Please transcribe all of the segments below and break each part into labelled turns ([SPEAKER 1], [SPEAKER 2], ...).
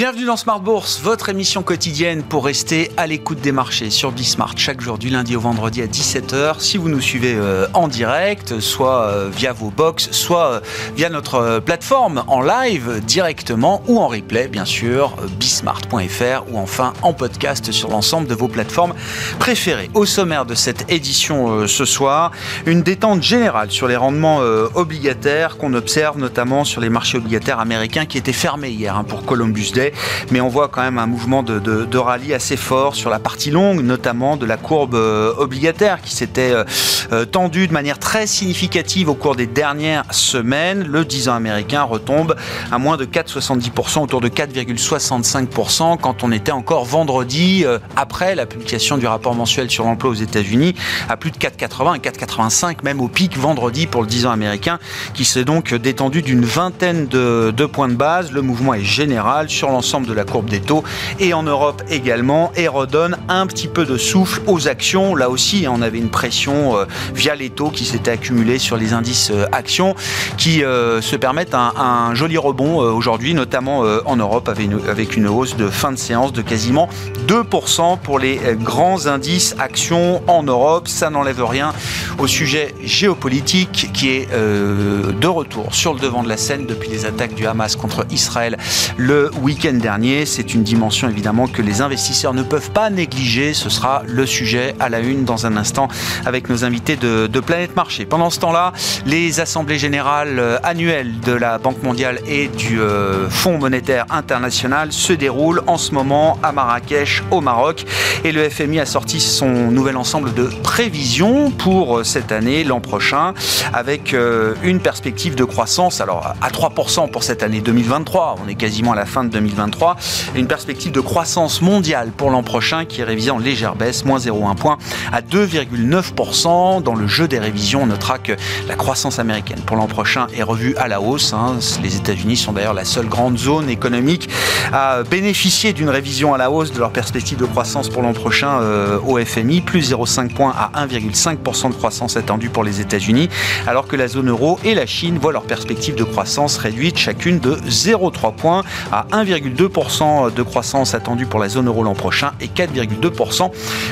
[SPEAKER 1] Bienvenue dans Smart Bourse, votre émission quotidienne pour rester à l'écoute des marchés sur Bismart chaque jour du lundi au vendredi à 17h. Si vous nous suivez euh, en direct, soit euh, via vos box, soit euh, via notre plateforme en live directement ou en replay, bien sûr, bismart.fr ou enfin en podcast sur l'ensemble de vos plateformes préférées. Au sommaire de cette édition ce soir, une détente générale sur les rendements obligataires qu'on observe notamment sur les marchés obligataires américains qui étaient fermés hier hein, pour Columbus Day mais on voit quand même un mouvement de, rallye assez fort sur la partie longue, notamment de la courbe euh, obligataire qui s'était euh, euh, tendue de manière très significative au cours des dernières semaines. Le 10 ans américain retombe à moins de 4,70%, autour de 4,65% quand on était encore vendredi après la publication du rapport mensuel sur l'emploi aux États-Unis à plus de 4,80 et 4,85 même au pic vendredi pour le 10 ans américain qui s'est donc détendu d'une vingtaine de, points de base. Le mouvement est général sur l'ensemble de la courbe des taux et en Europe également et redonne un petit peu de souffle aux actions. Là aussi, on avait une pression euh, via les taux qui s'était accumulée sur les indices euh, actions qui euh, se permettent un, joli rebond aujourd'hui, notamment en Europe avec une, hausse de fin de séance de quasiment 2% pour les grands indices actions en Europe. Ça n'enlève rien au sujet géopolitique qui est de retour sur le devant de la scène depuis les attaques du Hamas contre Israël le week dernier. C'est une dimension évidemment que les investisseurs ne peuvent pas négliger. Ce sera le sujet à la une dans un instant avec nos invités de, Planète Marché. Pendant ce temps-là, les assemblées générales euh, annuelles de la Banque mondiale et du euh, Fonds monétaire international se déroulent en ce moment à Marrakech, au Maroc. Et le FMI a sorti son nouvel ensemble de prévisions pour euh, cette année, l'an prochain, avec une perspective de croissance. Alors à 3% pour cette année 2023, on est quasiment à la fin de 2023 2023 une perspective de croissance mondiale pour l'an prochain qui est révisée en légère baisse, moins 0,1 point à 2,9%. Dans le jeu des révisions, on notera que la croissance américaine pour l'an prochain est revue à la hausse. Hein. Les États-Unis sont d'ailleurs la seule grande zone économique à bénéficier d'une révision à la hausse de leur perspective de croissance pour l'an prochain euh, au FMI, plus 0,5 points à 1,5% de croissance attendue pour les États-Unis, alors que la zone euro et la Chine voient leur perspective de croissance réduite chacune de 0,3 points à 1,5%. 4,2% de croissance attendue pour la zone euro l'an prochain et 4,2%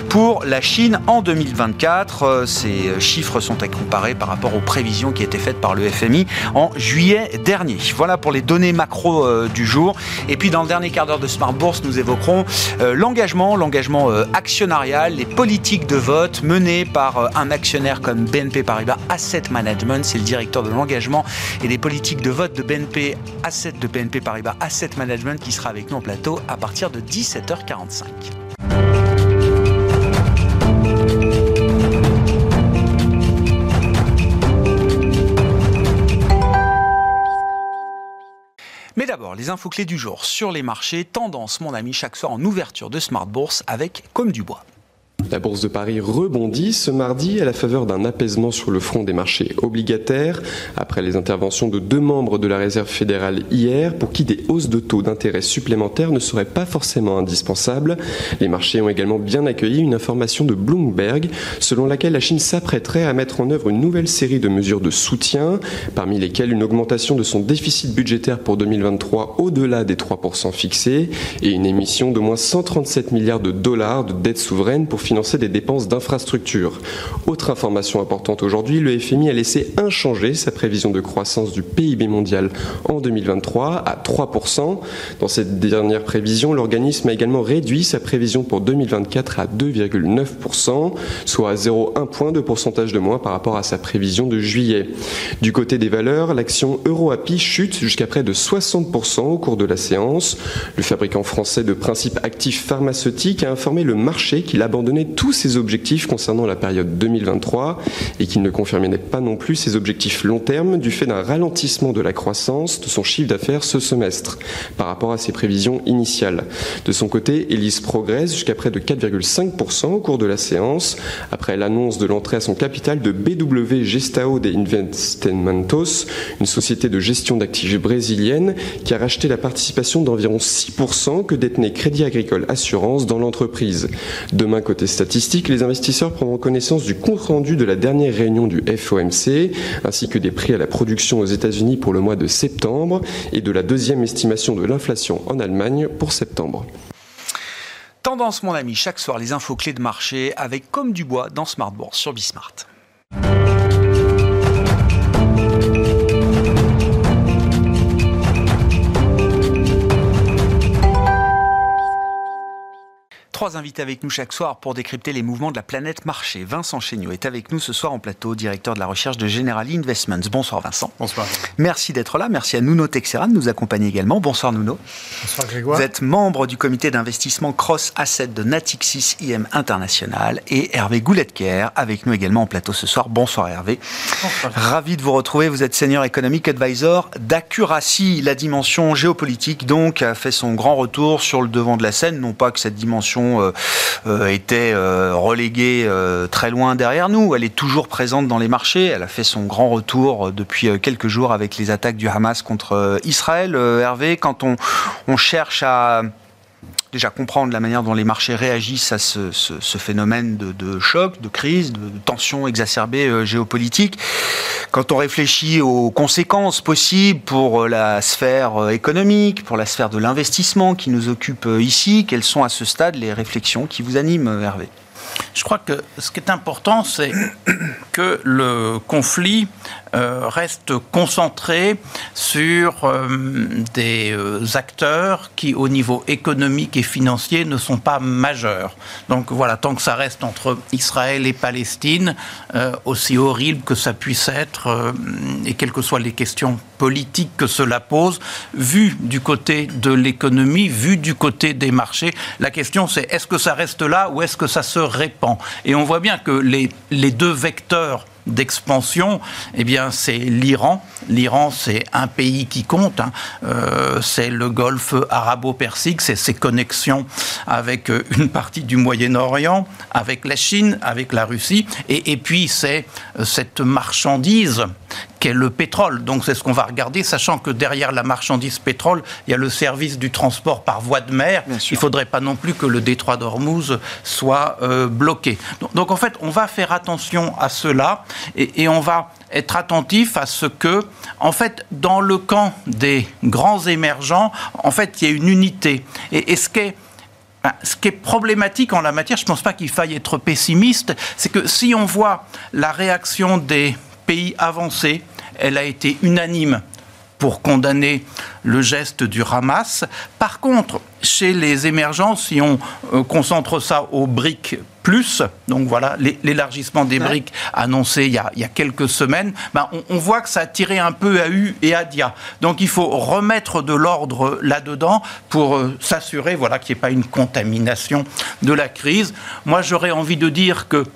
[SPEAKER 1] pour la Chine en 2024. Euh, ces chiffres sont à comparer par rapport aux prévisions qui étaient faites par le FMI en juillet dernier. Voilà pour les données macro euh, du jour. Et puis dans le dernier quart d'heure de Smart Bourse, nous évoquerons euh, l'engagement, l'engagement actionnarial, les politiques de vote menées par un actionnaire comme BNP Paribas Asset Management. C'est le directeur de l'engagement et des politiques de vote de BNP Asset de BNP Paribas Asset Management qui sera avec nous en plateau à partir de 17h45. Mais d'abord, les infos clés du jour sur les marchés, tendance mon ami chaque soir en ouverture de Smart Bourse avec Comme du Bois.
[SPEAKER 2] La bourse de Paris rebondit ce mardi à la faveur d'un apaisement sur le front des marchés obligataires après les interventions de deux membres de la Réserve fédérale hier pour qui des hausses de taux d'intérêt supplémentaires ne seraient pas forcément indispensables. Les marchés ont également bien accueilli une information de Bloomberg selon laquelle la Chine s'apprêterait à mettre en œuvre une nouvelle série de mesures de soutien, parmi lesquelles une augmentation de son déficit budgétaire pour 2023 au-delà des 3% fixés et une émission de moins 137 milliards de dollars de dette souveraine pour financer des dépenses d'infrastructures. Autre information importante aujourd'hui, le FMI a laissé inchanger sa prévision de croissance du PIB mondial en 2023 à 3%. Dans cette dernière prévision, l'organisme a également réduit sa prévision pour 2024 à 2,9%, soit 0,1 point de pourcentage de moins par rapport à sa prévision de juillet. Du côté des valeurs, l'action EuroAPI chute jusqu'à près de 60% au cours de la séance. Le fabricant français de principes actifs pharmaceutiques a informé le marché qu'il abandonnait tous ses objectifs concernant la période 2023 et qu'il ne confirmait pas non plus ses objectifs long terme du fait d'un ralentissement de la croissance de son chiffre d'affaires ce semestre par rapport à ses prévisions initiales. De son côté, Elise progresse jusqu'à près de 4,5% au cours de la séance après l'annonce de l'entrée à son capital de BW Gestao de Investimentos, une société de gestion d'actifs brésilienne qui a racheté la participation d'environ 6% que détenait Crédit Agricole Assurance dans l'entreprise. Demain, côté statistiques, les investisseurs prendront connaissance du compte-rendu de la dernière réunion du FOMC, ainsi que des prix à la production aux États-Unis pour le mois de septembre et de la deuxième estimation de l'inflation en Allemagne pour septembre.
[SPEAKER 1] Tendance, mon ami, chaque soir les infos clés de marché avec comme du bois dans Smart Bourse sur Bismart. Trois invités avec nous chaque soir pour décrypter les mouvements de la planète marché. Vincent Chéniaud est avec nous ce soir en plateau, directeur de la recherche de General Investments. Bonsoir Vincent.
[SPEAKER 3] Bonsoir.
[SPEAKER 1] Merci d'être là. Merci à Nuno Texera de nous accompagner également. Bonsoir Nuno.
[SPEAKER 3] Bonsoir Grégoire.
[SPEAKER 1] Vous êtes membre du comité d'investissement Cross Asset de Natixis IM International et Hervé Gouletker avec nous également en plateau ce soir. Bonsoir Hervé. Bonsoir. Ravi de vous retrouver. Vous êtes senior economic advisor d'Accuracy. La dimension géopolitique donc a fait son grand retour sur le devant de la scène. Non pas que cette dimension euh, euh, était euh, reléguée très loin derrière nous. Elle est toujours présente dans les marchés. Elle a fait son grand retour depuis quelques jours avec les attaques du Hamas contre Israël. Hervé, quand on cherche à déjà comprendre la manière dont les marchés réagissent à ce, phénomène de, choc, de crise, de, tension exacerbée euh, géopolitique. Quand on réfléchit aux conséquences possibles pour euh, la sphère euh, économique, pour la sphère de l'investissement qui nous occupe ici, quelles sont à ce stade les réflexions qui vous animent, Hervé?
[SPEAKER 4] Je crois que ce qui est important, c'est que le conflit euh, reste concentré sur euh, des euh, acteurs qui, au niveau économique et financier, ne sont pas majeurs. Donc voilà, tant que ça reste entre Israël et Palestine, aussi horrible que ça puisse être, et quelles que soient les questions politiques que cela pose, vu du côté de l'économie, vu du côté des marchés, la question c'est est-ce que ça reste là ou est-ce que ça se répand Et on voit bien que les, les deux vecteurs d'expansion, eh bien, c'est l'Iran. L'Iran, c'est un pays qui compte. Hein. Euh, c'est le Golfe arabo-persique, c'est ses connexions avec euh, une partie du Moyen-Orient, avec la Chine, avec la Russie. Et, et puis, c'est euh, cette marchandise qu'est le pétrole. Donc c'est ce qu'on va regarder, sachant que derrière la marchandise pétrole, il y a le service du transport par voie de mer. Il ne faudrait pas non plus que le détroit d'Ormuz soit euh, bloqué. Donc, en fait, on va faire attention à cela et, on va être attentif à ce que, en fait, dans le camp des grands émergents, en fait, il y a une unité. Et, et ce qui est ben, ce qui est problématique en la matière, je ne pense pas qu'il faille être pessimiste, c'est que si on voit la réaction des pays avancés, elle a été unanime pour condamner le geste du Hamas. Par contre, chez les émergents, si on euh, concentre ça aux briques plus, donc voilà, l'élargissement des briques annoncé il y, a, quelques semaines, ben on, voit que ça a tiré un peu à U et à Dia. Donc il faut remettre de l'ordre là-dedans pour euh, s'assurer voilà, qu'il n'y ait pas une contamination de la crise. Moi, j'aurais envie de dire que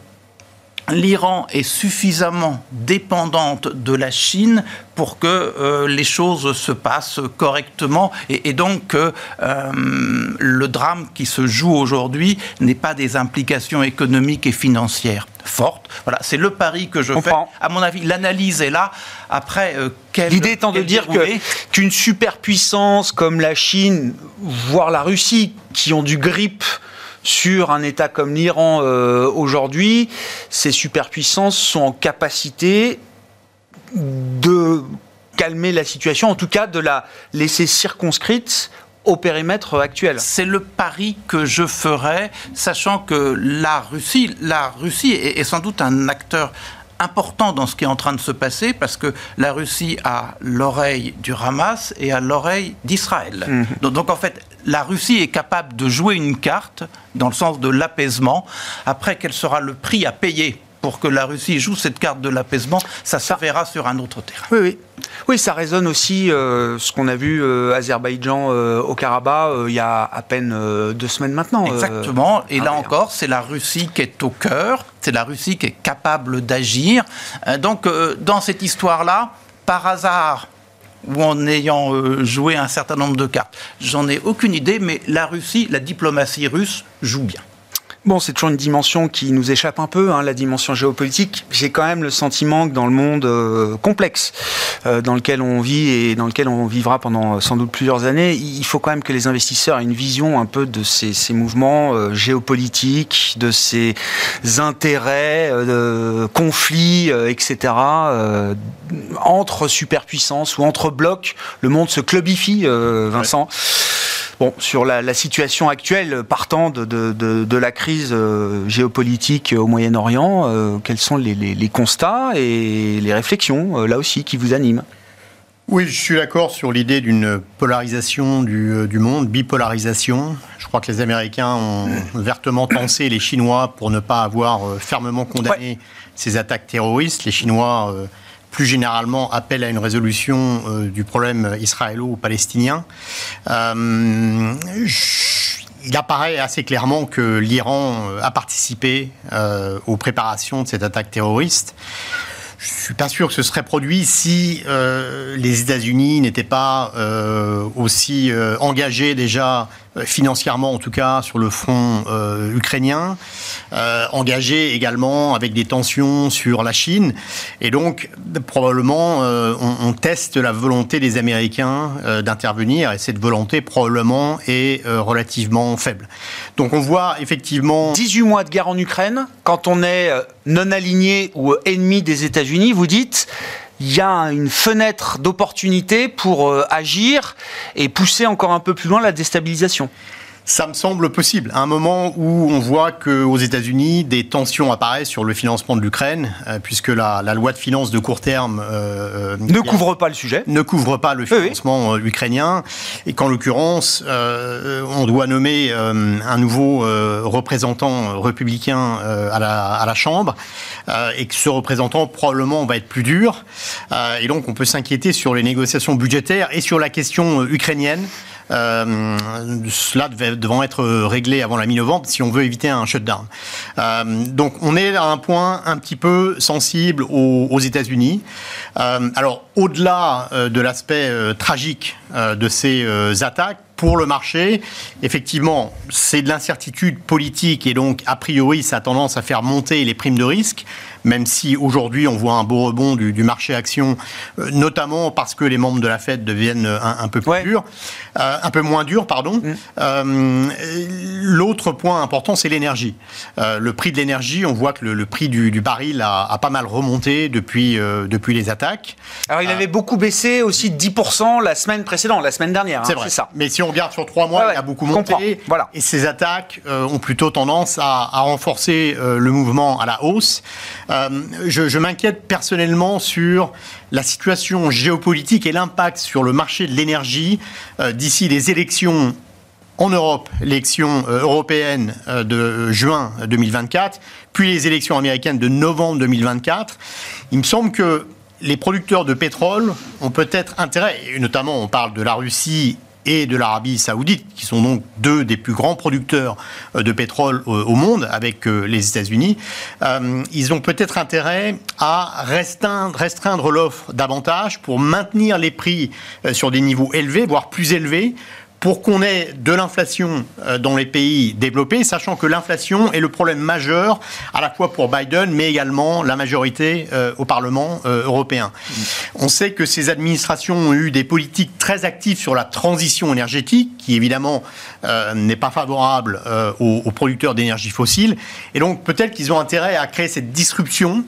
[SPEAKER 4] l'Iran est suffisamment dépendante de la Chine pour que euh, les choses se passent correctement et, donc que euh, le drame qui se joue aujourd'hui n'ait pas des implications économiques et financières fortes. Voilà, c'est le pari que je fais. À mon avis, l'analyse est là. Après,
[SPEAKER 1] euh, l'idée étant de dire qu'une superpuissance comme la Chine, voire la Russie, qui ont du grip sur un État comme l'Iran euh, aujourd'hui, ces superpuissances sont en capacité de calmer la situation, en tout cas de la laisser circonscrite au périmètre actuel.
[SPEAKER 4] C'est le pari que je ferais, sachant que la Russie, la Russie est sans doute un acteur important dans ce qui est en train de se passer parce que la Russie a l'oreille du Hamas et a l'oreille d'Israël. Mhm. Donc, en fait, la Russie est capable de jouer une carte dans le sens de l'apaisement. Après, quel sera le prix à payer pour que la Russie joue cette carte de l'apaisement, ça se verra sur un autre terrain.
[SPEAKER 1] Oui, oui. Oui, ça résonne aussi euh, ce qu'on a vu euh, Azerbaïdjan euh, au Karabakh il y a à peine deux semaines maintenant.
[SPEAKER 4] Exactement. Et là encore, c'est la Russie qui est au cœur, c'est la Russie qui est capable d'agir. donc, dans cette histoire-là, par hasard, ou en ayant joué un certain nombre de cartes, j'en ai aucune idée, mais la Russie, la diplomatie russe joue bien.
[SPEAKER 1] Bon, c'est toujours une dimension qui nous échappe un peu, hein, la dimension géopolitique. J'ai quand même le sentiment que dans le monde euh, complexe euh, dans lequel on vit et dans lequel on vivra pendant euh, sans doute plusieurs années, il faut quand même que les investisseurs aient une vision un peu de ces, ces mouvements géopolitiques, de ces intérêts, de conflits, etc. entre superpuissances ou entre blocs. Le monde se clubifie, Vincent. Bon, sur la, situation actuelle, partant de, la crise euh, géopolitique au Moyen-Orient, euh, quels sont les, constats et les réflexions, euh, là aussi, qui vous animent?
[SPEAKER 3] Oui, je suis d'accord sur l'idée d'une polarisation du, monde, bipolarisation. Je crois que les Américains ont vertement pensé les Chinois pour ne pas avoir fermement condamné ces attaques terroristes. Les Chinois plus généralement appelle à une résolution euh, du problème israélo-palestinien. Euh, il apparaît assez clairement que l'Iran a participé euh, aux préparations de cette attaque terroriste. Je suis pas sûr que ce serait produit si les États-Unis n'étaient pas aussi engagés déjà euh, financièrement en tout cas sur le front euh, ukrainien, euh, engagé également avec des tensions sur la Chine. Et donc probablement on, teste la volonté des Américains d'intervenir et cette volonté probablement est relativement faible. Donc on voit effectivement...
[SPEAKER 1] 18 mois de guerre en Ukraine, quand on est non aligné ou ennemi des États-Unis, vous dites il y a une fenêtre d'opportunité pour euh, agir et pousser encore un peu plus loin la déstabilisation.
[SPEAKER 3] Ça me semble possible. À un moment où on voit qu'aux États-Unis, des tensions apparaissent sur le financement de l'Ukraine, euh, puisque la, loi de finances de court terme
[SPEAKER 1] euh, ne couvre pas le sujet,
[SPEAKER 3] ne couvre pas le financement ukrainien, et qu'en l'occurrence, on doit nommer un nouveau représentant républicain à la, à, la, Chambre, et que ce représentant probablement va être plus dur, et donc on peut s'inquiéter sur les négociations budgétaires et sur la question ukrainienne. Euh, cela devant être réglé avant la mi-novembre si on veut éviter un shutdown. Euh, donc on est à un point un petit peu sensible aux, États-Unis. Euh, alors au-delà de l'aspect tragique de ces attaques, pour le marché, effectivement, c'est de l'incertitude politique et donc, a priori, ça a tendance à faire monter les primes de risque même si aujourd'hui on voit un beau rebond du, marché action, euh, notamment parce que les membres de la Fed deviennent un, peu plus durs, euh, un peu moins durs, pardon. Mm. Euh, l'autre point important, c'est l'énergie. le prix de l'énergie, on voit que le, prix du, baril a, pas mal remonté depuis, depuis les attaques.
[SPEAKER 1] Alors il avait beaucoup baissé aussi de 10% la semaine précédente, la semaine dernière. Hein,
[SPEAKER 3] c'est vrai. Ça. Mais si on regarde sur trois mois, il a beaucoup monté. Voilà. Et ces attaques ont plutôt tendance à, à renforcer le mouvement à la hausse. Euh, je, m'inquiète personnellement sur la situation géopolitique et l'impact sur le marché de l'énergie euh, d'ici les élections en Europe, l'élection euh, européenne de juin 2024, puis les élections américaines de novembre 2024. Il me semble que les producteurs de pétrole ont peut-être intérêt, et notamment on parle de la Russie et de l'Arabie saoudite, qui sont donc deux des plus grands producteurs euh, de pétrole au monde avec euh, les États-Unis, euh, ils ont peut-être intérêt à restreindre, restreindre l'offre davantage pour maintenir les prix sur des niveaux élevés, voire plus élevés, pour qu'on ait de l'inflation euh, dans les pays développés, sachant que l'inflation est le problème majeur à la fois pour Biden, mais également la majorité euh, au Parlement euh, européen. On sait que ces administrations ont eu des politiques très actives sur la transition énergétique, qui évidemment n'est pas favorable aux, producteurs d'énergie fossile, et donc peut-être qu'ils ont intérêt à créer cette disruption,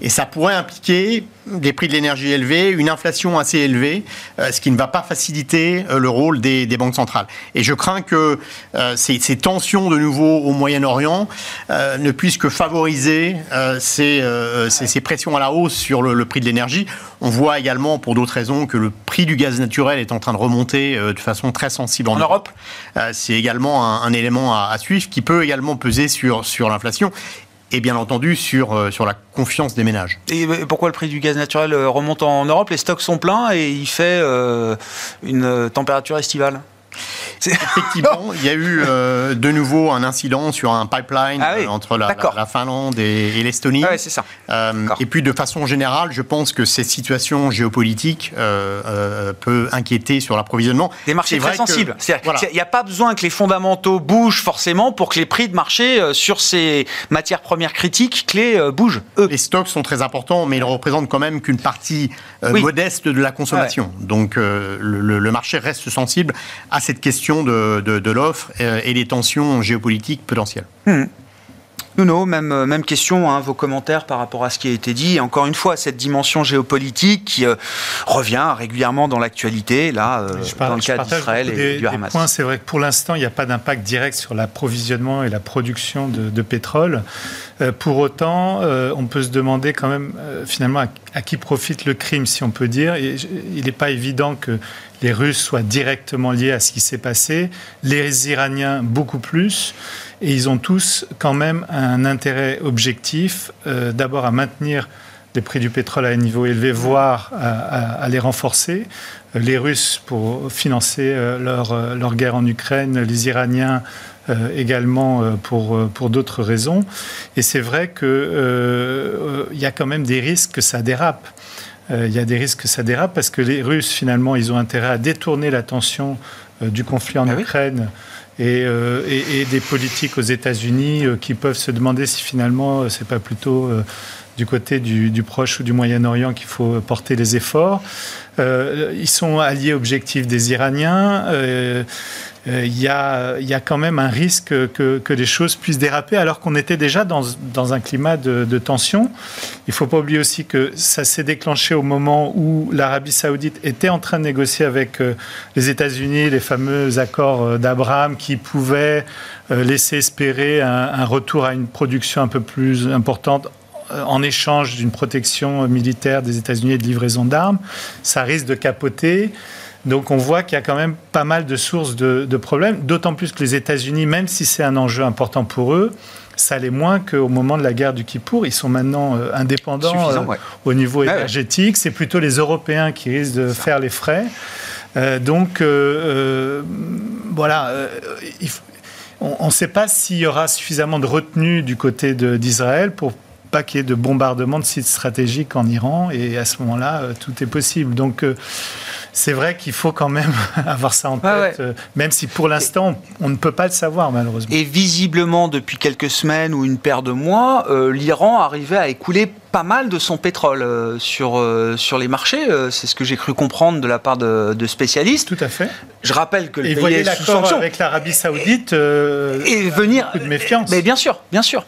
[SPEAKER 3] et ça pourrait impliquer des prix de l'énergie élevés, une inflation assez élevée, ce qui ne va pas faciliter euh, le rôle des, banques centrales. Et je crains que euh, ces, tensions de nouveau au Moyen-Orient euh, ne puissent que favoriser ces, ces, pressions à la hausse sur le, prix de l'énergie. On voit également, pour d'autres raisons, que le prix du gaz naturel est en train de remonter de façon très sensible en, Europe. C'est également un, élément à, à, suivre qui peut également peser sur, sur l'inflation et bien entendu sur, euh, sur la confiance des ménages.
[SPEAKER 1] Et pourquoi le prix du gaz naturel euh, remonte en Europe? Les stocks sont pleins et il fait euh, une température estivale
[SPEAKER 3] Effectivement, il y a eu euh, de nouveau un incident sur un pipeline ah euh, entre la, Finlande et, l'Estonie.
[SPEAKER 1] Ah ça.
[SPEAKER 3] Euh, et puis de façon générale, je pense que cette situation géopolitique peut inquiéter sur l'approvisionnement.
[SPEAKER 1] Des marchés très sensibles. Il n'y a pas besoin que les fondamentaux bougent forcément pour que les prix de marché sur ces matières premières critiques clés bougent.
[SPEAKER 3] Eux. Les stocks sont très importants, mais ils représentent quand même qu'une partie modeste de la consommation. Donc le, le marché reste sensible à cette question de, l'offre et les tensions géopolitiques potentielles. Hmm.
[SPEAKER 1] Nuno, même, euh, même question, hein, vos commentaires par rapport à ce qui a été dit. Encore une fois, cette dimension géopolitique qui euh, revient régulièrement dans l'actualité, là, euh, dans le cas d'Israël et du Hamas.
[SPEAKER 5] C'est vrai que pour l'instant, il n'y a pas d'impact direct sur l'approvisionnement et la production de, pétrole. pour autant, on peut se demander quand même, finalement, à, qui profite le crime, si on peut dire. il n'est pas évident que les Russes soient directement liés à ce qui s'est passé, les Iraniens beaucoup plus, et ils ont tous quand même un intérêt objectif, euh, d'abord à maintenir les prix du pétrole à un niveau élevé, voire à, les renforcer. Euh, les Russes pour financer euh, leur, guerre en Ukraine, les Iraniens également pour, d'autres raisons. Et c'est vrai qu'il il y a quand même des risques que ça dérape. Euh, il y a des risques que ça dérape parce que les Russes, finalement, ils ont intérêt à détourner l'attention euh, du conflit en ah Ukraine. Euh, et, des politiques aux États-Unis qui peuvent se demander si finalement c'est pas plutôt du côté du, Proche ou du Moyen-Orient qu'il faut porter les efforts. ils sont alliés objectifs des Iraniens. Euh, il y, a, quand même un risque que, les choses puissent déraper alors qu'on était déjà dans, un climat de, de tension. Il ne faut pas oublier aussi que ça s'est déclenché au moment où l'Arabie saoudite était en train de négocier avec euh, les États-Unis les fameux accords euh, d'Abraham qui pouvaient laisser espérer un, un retour à une production un peu plus importante en échange d'une protection militaire des États-Unis et de livraison d'armes. Ça risque de capoter. Donc on voit qu'il y a quand même pas mal de sources de, problèmes, d'autant plus que les États-Unis, même si c'est un enjeu important pour eux, ça l'est moins qu'au moment de la guerre du Kippour. Ils sont maintenant euh, indépendants euh, au niveau énergétique. C'est plutôt les Européens qui risquent de faire les frais. Euh, donc voilà, on ne sait pas s'il y aura suffisamment de retenue du côté d'Israël pour pas qu'il y ait de bombardement de sites stratégiques en Iran. Et à ce moment-là, tout est possible. Donc c'est vrai qu'il faut quand même avoir ça en tête, euh, même si pour l'instant, on ne peut pas le savoir, malheureusement.
[SPEAKER 1] Et visiblement, depuis quelques semaines ou une paire de mois, euh, l'Iran arrivait à écouler pas mal de son pétrole euh, sur, sur les marchés. c'est ce que j'ai cru comprendre de la part de, spécialistes.
[SPEAKER 5] Tout à fait.
[SPEAKER 1] Je rappelle que le
[SPEAKER 5] et pays est sous avec l'Arabie Saoudite
[SPEAKER 1] et venir.
[SPEAKER 5] Beaucoup de méfiance.
[SPEAKER 1] Mais bien sûr, bien sûr.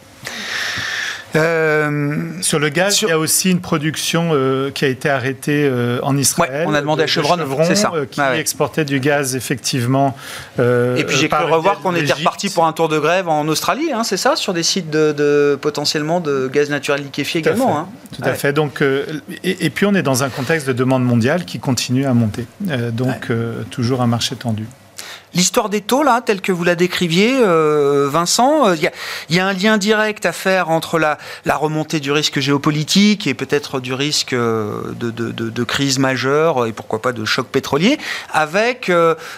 [SPEAKER 5] Euh, sur le gaz, il y a aussi une production euh, qui a été arrêtée euh, en Israël.
[SPEAKER 1] on a demandé à Chevron,
[SPEAKER 5] c'est ça. qui exportait du gaz effectivement.
[SPEAKER 1] Et puis j'ai cru revoir qu'on était reparti pour un tour de grève en Australie, hein, c'est ça, sur des sites de, potentiellement de gaz naturel liquéfié également.
[SPEAKER 5] Hein. Tout à fait. Donc, et, puis on est dans un contexte de demande mondiale qui continue à monter. donc toujours un marché tendu.
[SPEAKER 1] L'histoire des taux, là, telle que vous la décriviez, euh, Vincent, il euh, y, a un lien direct à faire entre la, remontée du risque géopolitique et peut-être du risque euh, de, crise majeure et pourquoi pas de choc pétrolier, avec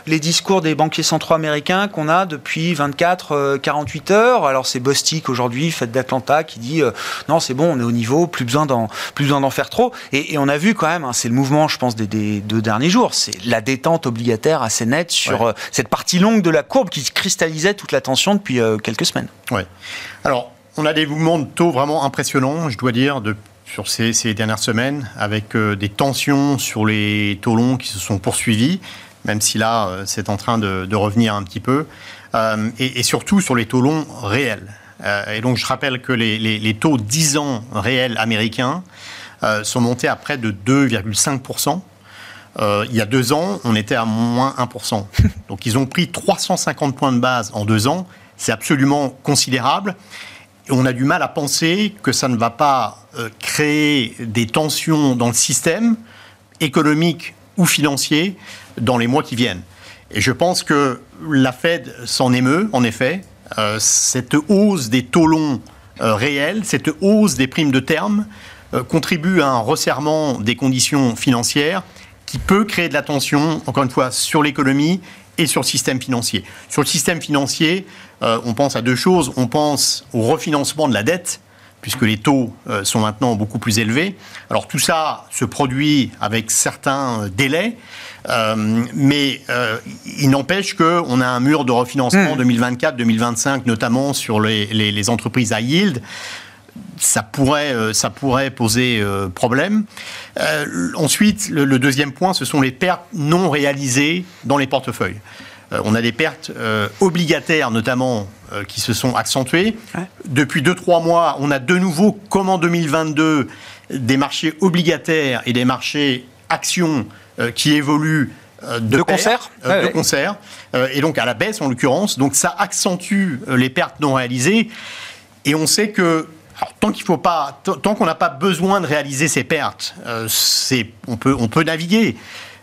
[SPEAKER 1] les discours des banquiers centraux américains qu'on a depuis 24-48 heures. Alors c'est Bostic aujourd'hui, Fed d'Atlanta, qui dit non, c'est bon, on est au niveau, plus besoin d'en plus besoin d'en faire trop. Et, on a vu quand même, hein, c'est le mouvement, je pense, des, deux derniers jours, c'est la détente obligataire assez nette sur cette partie longue de la courbe qui cristallisait toute la tension depuis euh, quelques semaines.
[SPEAKER 3] Oui. Alors, on a des mouvements de taux vraiment impressionnants, je dois dire, sur ces, dernières semaines, avec euh, des tensions sur les taux longs qui se sont poursuivis, même si là, euh, c'est en train de, revenir un petit peu, et, surtout sur les taux longs réels. et donc, je rappelle que les, les taux 10 ans réels américains sont montés à près de 2,5%. Euh, il y a deux ans, on était à moins 1%. Donc ils ont pris 350 points de base en deux ans. C'est absolument considérable. Et on a du mal à penser que ça ne va pas euh, créer des tensions dans le système économique ou financier dans les mois qui viennent. Et je pense que la Fed s'en émeut, en effet. Euh, cette hausse des taux longs réels, cette hausse des primes de terme, contribue à un resserrement des conditions financières qui peut créer de la tension, encore une fois, sur l'économie et sur le système financier. Sur le système financier, euh, on pense à deux choses. On pense au refinancement de la dette, puisque les taux euh, sont maintenant beaucoup plus élevés. Alors tout ça se produit avec certains délais, euh, mais il n'empêche qu'on a un mur de refinancement 2024-2025, hmm. notamment sur les, les, entreprises à yield ça pourrait, ça pourrait poser problème. ensuite, le, deuxième point, ce sont les pertes non réalisées dans les portefeuilles. Euh, on a des pertes euh, obligataires notamment euh, qui se sont accentuées. Depuis 2-3 mois, on a de nouveau, comme en 2022, des marchés obligataires et des marchés actions qui évoluent de,
[SPEAKER 1] concert,
[SPEAKER 3] de concert et donc à la baisse en l'occurrence. Donc ça accentue les pertes non réalisées. Et on sait que tant qu'il faut pas, tant qu'on n'a pas besoin de réaliser ces pertes, on peut, on peut naviguer.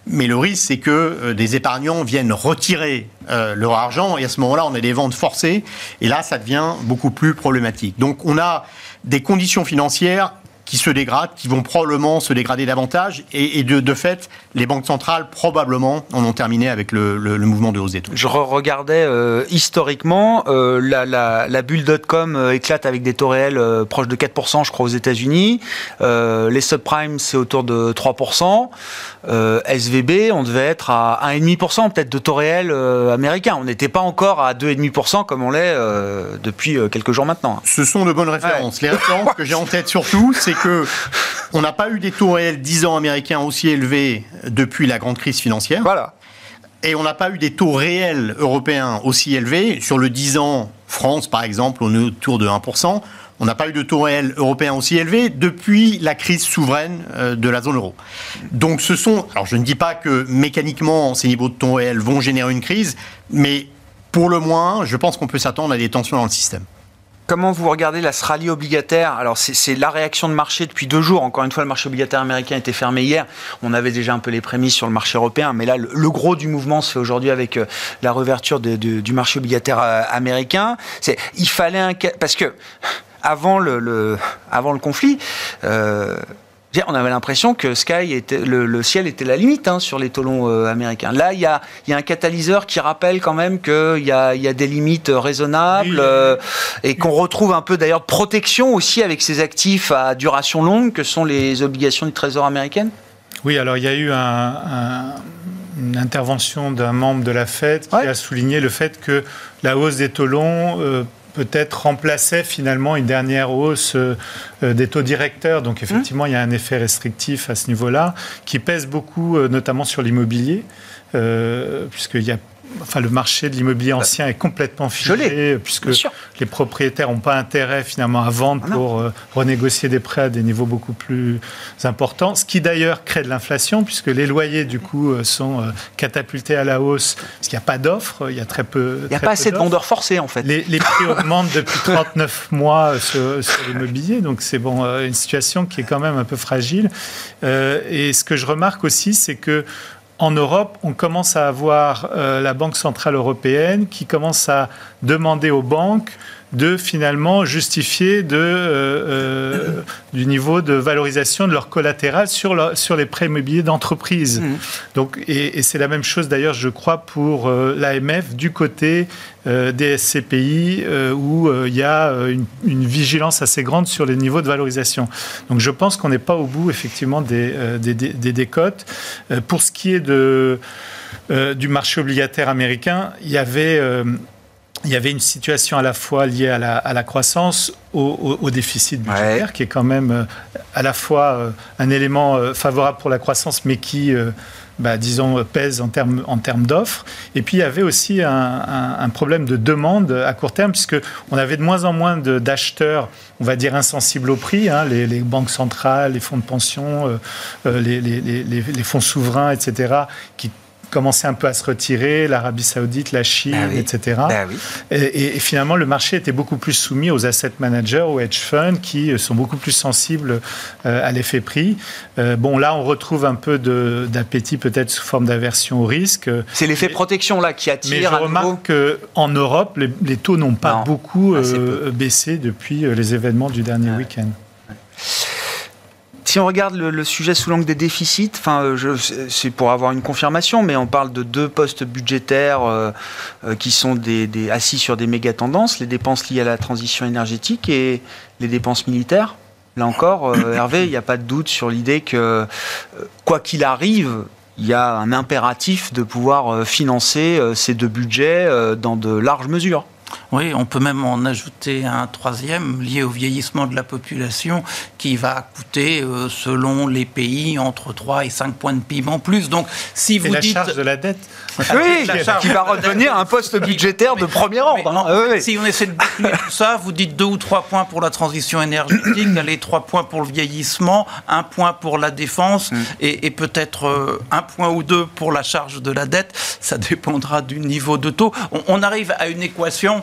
[SPEAKER 3] Mais le risque, c'est que euh, des épargnants viennent retirer euh, leur argent et à ce moment-là, on a des ventes forcées et là, ça devient beaucoup plus problématique. Donc, on a des conditions financières qui se dégradent, qui vont probablement se dégrader davantage. Et, de, fait, les banques centrales probablement en ont terminé avec le, mouvement de hausse des taux.
[SPEAKER 1] Je regardais euh, historiquement, euh, la, la, la, bulle dot-com euh, éclate avec des taux réels proches de 4%, je crois, aux États-Unis. les subprimes, c'est autour de 3%. SVB, on devait être à 1,5% peut-être de taux réels américains. On n'était pas encore à 2,5% comme on l'est depuis quelques jours maintenant.
[SPEAKER 3] Ce sont de bonnes références. Les références que j'ai en tête surtout, c'est que on n'a pas eu des taux réels 10 ans américains aussi élevés depuis la grande crise financière.
[SPEAKER 1] Voilà.
[SPEAKER 3] Et on n'a pas eu des taux réels européens aussi élevés. Sur le 10 ans, France, par exemple, on est autour de 1%. On n'a pas eu de taux réels européens aussi élevés depuis la crise souveraine euh, de la zone euro. Donc ce sont, alors je ne dis pas que mécaniquement ces niveaux de taux réels vont générer une crise, mais pour le moins, je pense qu'on peut s'attendre à des tensions dans le système.
[SPEAKER 1] Comment vous regardez la rallye obligataire? Alors, c'est la réaction de marché depuis deux jours. Encore une fois, le marché obligataire américain était fermé hier. On avait déjà un peu les prémices sur le marché européen, mais là, le, gros du mouvement se fait aujourd'hui avec euh, la réouverture du marché obligataire euh, américain. Il fallait un... Parce que avant le, avant le conflit, euh, on avait l'impression que Sky était le, ciel était la limite hein, sur les tolons euh, américains. Là, il y a, un catalyseur qui rappelle quand même qu'il y a, y a des limites raisonnables euh, et qu'on retrouve un peu d'ailleurs de protection aussi avec ces actifs à duration longue que sont les obligations du Trésor américaine.
[SPEAKER 5] Oui, alors il y a eu une intervention d'un membre de la Fed qui a souligné le fait que la hausse des taux longs euh, peut-être remplaçait finalement une dernière hausse euh, des taux directeurs. Donc mmh. effectivement, il y a un effet restrictif à ce niveau-là qui pèse beaucoup, euh, notamment sur l'immobilier, euh, puisqu'il y a enfin, le marché de l'immobilier bah, ancien est complètement figé, puisque les propriétaires n'ont pas intérêt finalement à vendre ah pour euh, renégocier des prêts à des niveaux beaucoup plus importants. Ce qui d'ailleurs crée de l'inflation, puisque les loyers du coup euh, sont euh, catapultés à la hausse, parce qu'il n'y a pas d'offres, il y a très peu.
[SPEAKER 1] Il n'y a pas assez de vendeurs forcés en fait.
[SPEAKER 5] Les, prix augmentent depuis 39 mois sur, sur l'immobilier, donc c'est bon, une situation qui est quand même un peu fragile. et ce que je remarque aussi, c'est que en Europe, on commence à avoir euh, la Banque centrale européenne qui commence à demander aux banques de finalement justifier de, euh, euh, du niveau de valorisation de leur collatéral sur, sur les prêts immobiliers d'entreprise. Mmh. Donc, et, c'est la même chose d'ailleurs, je crois, pour euh, l'AMF du côté des SCPI où il y a une, vigilance assez grande sur les niveaux de valorisation. Donc je pense qu'on n'est pas au bout effectivement des, des, des décotes. pour ce qui est de, du marché obligataire américain, il y avait il y avait une situation à la fois liée à la, croissance, au, déficit budgétaire, qui est quand même euh, à la fois euh, un élément euh, favorable pour la croissance, mais qui, bah, disons, pèse en termes en termes d'offres. Et puis il y avait aussi un, problème de demande à court terme, puisque on avait de moins en moins d'acheteurs, on va dire insensibles au prix, hein, les, banques centrales, les fonds de pension, les, les, fonds souverains, etc., qui commençait un peu à se retirer, l'Arabie Saoudite, la Chine, bah etc. Bah et, finalement, le marché était beaucoup plus soumis aux asset managers, aux hedge funds, qui euh, sont beaucoup plus sensibles euh, à l'effet prix. Euh, bon, là, on retrouve un peu d'appétit, peut-être sous forme d'aversion au risque.
[SPEAKER 1] C'est l'effet protection là qui attire.
[SPEAKER 5] Mais je remarque qu'en Europe, les, taux n'ont pas beaucoup baissé depuis les événements du dernier week-end
[SPEAKER 1] Si on regarde le, sujet sous l'angle des déficits, enfin, c'est pour avoir une confirmation, mais on parle de deux postes budgétaires qui sont des, assis sur des méga tendances, les dépenses liées à la transition énergétique et les dépenses militaires. Là encore, Hervé, il n'y a pas de doute sur l'idée que, quoi qu'il arrive, il y a un impératif de pouvoir euh, financer euh, ces deux budgets euh, dans de larges mesures.
[SPEAKER 4] Oui, on peut même en ajouter un troisième lié au vieillissement de la population qui va coûter, euh, selon les pays, entre 3 et 5 points de PIB en plus. Donc, si vous
[SPEAKER 5] et la
[SPEAKER 4] dites...
[SPEAKER 5] charge de la dette
[SPEAKER 1] Oui, qui va redevenir un poste budgétaire de premier ordre.
[SPEAKER 4] Hein. Si on essaie de décliner tout ça, vous dites 2 ou 3 points pour la transition énergétique, allez 3 points pour le vieillissement, 1 point pour la défense mm. et, peut-être 1 euh, point ou 2 pour la charge de la dette. Ça dépendra du niveau de taux. on arrive à une équation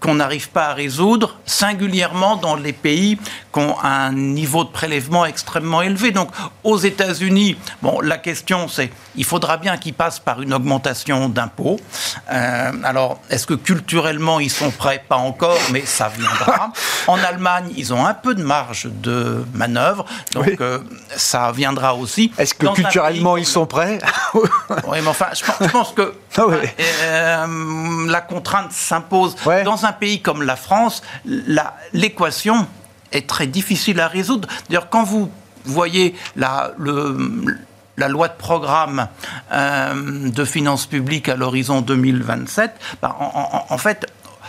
[SPEAKER 4] qu'on n'arrive pas à résoudre, singulièrement dans les pays qui ont un niveau de prélèvement extrêmement élevé. Donc aux États-Unis, bon, la question c'est, il faudra bien qu'ils passent par une augmentation d'impôts. Euh, alors, est-ce que culturellement ils sont prêts? Pas encore, mais ça viendra. en Allemagne, ils ont un peu de marge de manœuvre, donc euh, ça viendra aussi.
[SPEAKER 1] Est-ce que culturellement ils sont prêts?
[SPEAKER 4] Oui, mais enfin, je pense, que ah euh, la contrainte s'impose dans un un pays comme la France, l'équation est très difficile à résoudre. D'ailleurs, quand vous voyez la, loi de programme euh, de finances publiques à l'horizon 2027, bah, en, fait,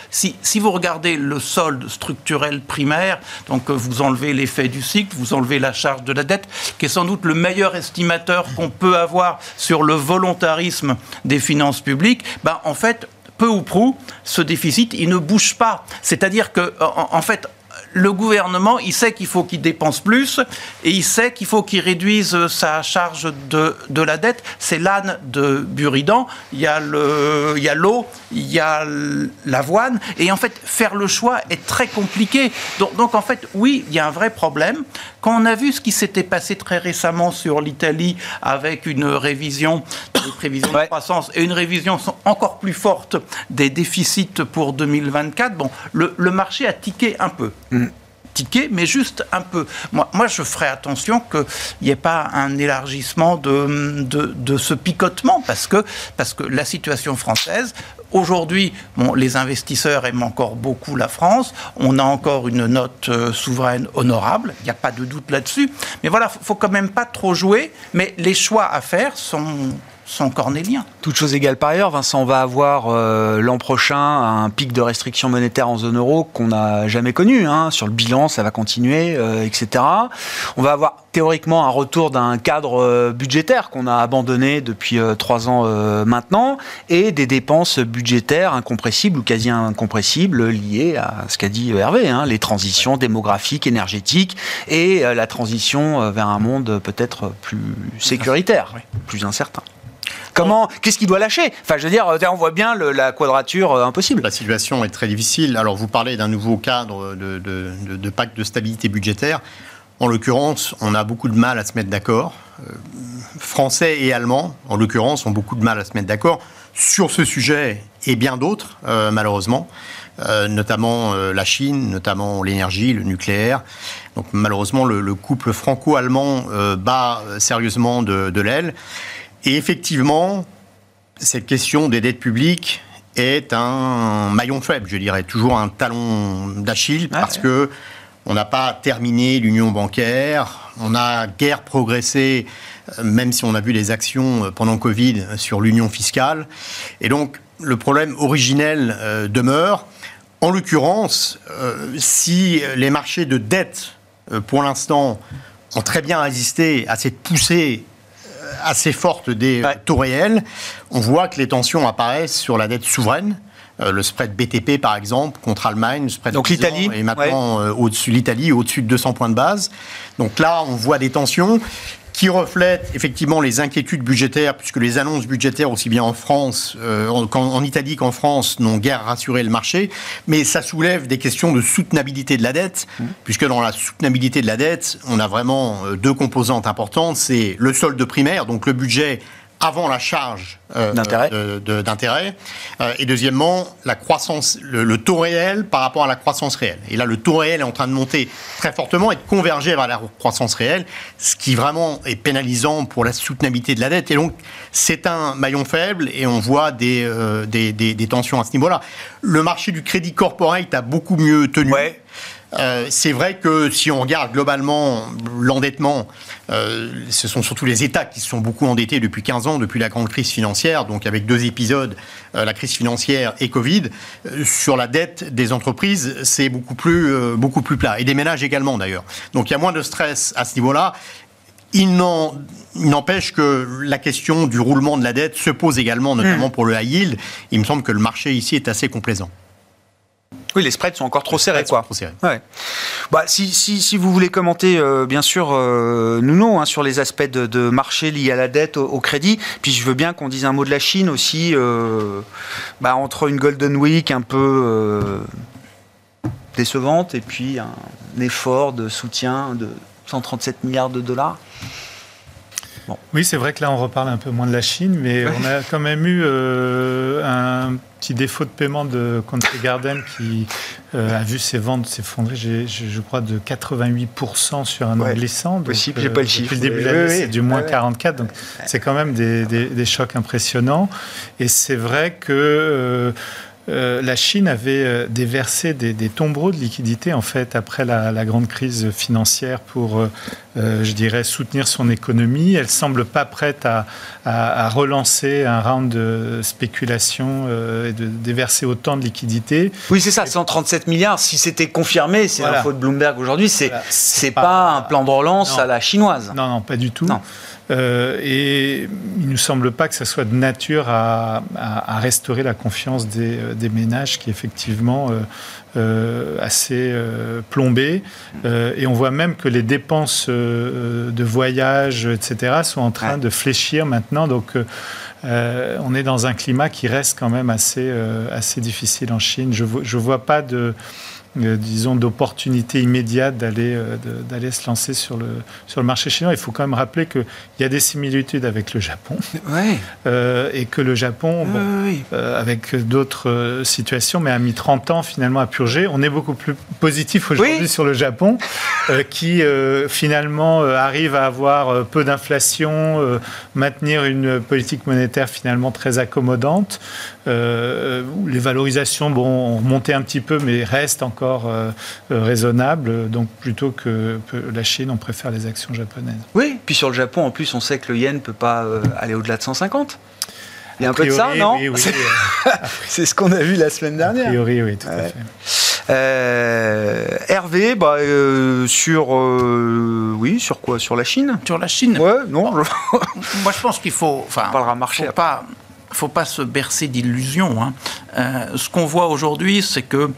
[SPEAKER 4] si, si, vous regardez le solde structurel primaire, donc euh, vous enlevez l'effet du cycle, vous enlevez la charge de la dette, qui est sans doute le meilleur estimateur qu'on peut avoir sur le volontarisme des finances publiques, bah, en fait, peu ou prou, ce déficit, il ne bouge pas. C'est-à-dire que, en, fait, le gouvernement, il sait qu'il faut qu'il dépense plus et il sait qu'il faut qu'il réduise sa charge de, de la dette. C'est l'âne de Buridan. Il y a l'eau, il y a, il y a l'avoine. Et en fait, faire le choix est très compliqué. Donc, donc, en fait, oui, il y a un vrai problème. Quand on a vu ce qui s'était passé très récemment sur l'Italie avec une révision des prévisions de croissance et une révision encore plus forte des déficits pour 2024, bon, le, marché a tiqué un peu. Mm. Mais juste un peu. Moi, moi je ferai attention qu'il n'y ait pas un élargissement de, de, ce picotement, parce que, parce que la situation française Aujourd'hui, les investisseurs aiment encore beaucoup la France. On a encore une note euh, souveraine honorable. Il n'y a pas de doute là-dessus. Mais voilà, faut quand même pas trop jouer. Mais les choix à faire sont sont cornéliens.
[SPEAKER 1] Toute chose égale par ailleurs, Vincent, on va avoir euh, l'an prochain un pic de restrictions monétaires en zone euro qu'on n'a jamais connu. Hein. Sur le bilan, ça va continuer, euh, etc. On va avoir théoriquement un retour d'un cadre euh, budgétaire qu'on a abandonné depuis trois ans maintenant et des dépenses budgétaires incompressibles ou quasi incompressibles liées à ce qu'a dit Hervé, hein, les transitions démographiques, énergétiques et la transition vers un monde peut-être plus sécuritaire, plus incertain. Qu'est-ce qu'il doit lâcher? Enfin, je veux dire, on voit bien la quadrature euh, impossible.
[SPEAKER 3] La situation est très difficile. Alors, vous parlez d'un nouveau cadre de, pacte de stabilité budgétaire. En l'occurrence, on a beaucoup de mal à se mettre d'accord. Euh, français et Allemands, en l'occurrence, ont beaucoup de mal à se mettre d'accord sur ce sujet et bien d'autres, euh, malheureusement. notamment la Chine, notamment l'énergie, le nucléaire. Donc malheureusement, le, couple franco-allemand bat sérieusement de l'aile. Et effectivement, cette question des dettes publiques est un maillon faible, je dirais, toujours un talon d'Achille, parce que on n'a pas terminé l'union bancaire, on a guère progressé, euh, même si on a vu les actions euh, pendant Covid sur l'union fiscale. Et donc, le problème originel euh, demeure. En l'occurrence, si les marchés de dette, pour l'instant, ont très bien résisté à cette poussée assez forte des taux réels, on voit que les tensions apparaissent sur la dette souveraine. Euh, le spread BTP, par exemple, contre Allemagne, le spread
[SPEAKER 1] Donc l'Italie
[SPEAKER 3] est maintenant euh, au-dessus l'Italie, au-dessus de 200 points de base. Donc là, on voit des tensions qui reflète effectivement les inquiétudes budgétaires, puisque les annonces budgétaires, aussi bien en France, euh, en, Italie qu'en France, n'ont guère rassuré le marché, mais ça soulève des questions de soutenabilité de la dette, mmh. puisque dans la soutenabilité de la dette, on a vraiment euh, deux composantes importantes, c'est le solde primaire, donc le budget avant la charge euh, d'intérêt. Euh, et deuxièmement, la croissance, le, taux réel par rapport à la croissance réelle. Et là, le taux réel est en train de monter très fortement et de converger vers la croissance réelle, ce qui vraiment est pénalisant pour la soutenabilité de la dette. Et donc, c'est un maillon faible et on voit des, euh, des, des, tensions à ce niveau-là. Le marché du crédit corporate a beaucoup mieux tenu. Euh, c'est vrai que si on regarde globalement l'endettement, euh, ce sont surtout les États qui se sont beaucoup endettés depuis 15 ans, depuis la grande crise financière, donc avec deux épisodes, euh, la crise financière et Covid. sur la dette des entreprises, c'est beaucoup plus, beaucoup plus plat. Et des ménages également d'ailleurs. Donc il y a moins de stress à ce niveau-là. Il n'empêche que la question du roulement de la dette se pose également, notamment mmh. pour le high yield. Il me semble que le marché ici est assez complaisant.
[SPEAKER 1] Oui, les spreads sont encore trop serrés, quoi. Trop serrés. Ouais. Bah, si, si, si, vous voulez commenter, euh, bien sûr, euh, nous non, hein, sur les aspects de, marché liés à la dette, au, crédit. Puis je veux bien qu'on dise un mot de la Chine aussi, euh, bah, entre une Golden Week un peu décevante et puis un effort de soutien de 137 milliards de dollars.
[SPEAKER 5] Oui, c'est vrai que là, on reparle un peu moins de la Chine, mais on a quand même eu euh, un petit défaut de paiement de Country Garden qui euh, a vu ses ventes s'effondrer, je, crois, de 88% sur un an glissant.
[SPEAKER 1] Possible, j'ai pas le chiffre.
[SPEAKER 5] Depuis le début de l'année, c'est du moins 44, donc c'est quand même des, chocs impressionnants. Et c'est vrai que... Euh, euh, la Chine avait euh, déversé des, tombereaux de liquidités en fait après la, grande crise financière pour, euh, je dirais, soutenir son économie. Elle semble pas prête à, relancer un round de spéculation et de déverser autant de liquidités.
[SPEAKER 1] Oui, c'est ça, 137 milliards. Si c'était confirmé, c'est voilà. l'info de Bloomberg aujourd'hui. C'est c'est pas, un plan de relance à la chinoise.
[SPEAKER 5] Non, non, pas du tout. Non. Euh, et il ne nous semble pas que ça soit de nature à, restaurer la confiance des, euh, ménages qui est effectivement euh, assez plombée. et on voit même que les dépenses de voyage, etc., sont en train de fléchir maintenant. Donc on est dans un climat qui reste quand même assez, assez difficile en Chine. Je ne vois pas de disons, d'opportunité immédiate d'aller euh, d'aller se lancer sur le, sur le marché chinois. Il faut quand même rappeler qu'il y a des similitudes avec le Japon. Euh, et que le Japon, avec d'autres situations, mais a mis 30 ans finalement à purger. On est beaucoup plus positif aujourd'hui sur le Japon, qui finalement arrive à avoir peu d'inflation, maintenir une politique monétaire finalement très accommodante. les valorisations bon, ont remonté un petit peu, mais restent encore euh, euh, raisonnable. Donc plutôt que la Chine, on préfère les actions japonaises.
[SPEAKER 1] Oui, puis sur le Japon, en plus, on sait que le yen ne peut pas euh, aller au-delà de 150. Il y a un peu de ça, non oui, C'est ce qu'on a vu la semaine dernière. A
[SPEAKER 5] priori, oui, tout à
[SPEAKER 1] fait. Hervé, bah, sur oui, sur quoi? Sur la Chine?
[SPEAKER 4] Sur la Chine?
[SPEAKER 1] Ouais, non.
[SPEAKER 4] Moi, je pense qu'il faut. Enfin,
[SPEAKER 1] on parlera marché.
[SPEAKER 4] Faut pas, faut pas se bercer d'illusions. Hein. ce qu'on voit aujourd'hui, c'est que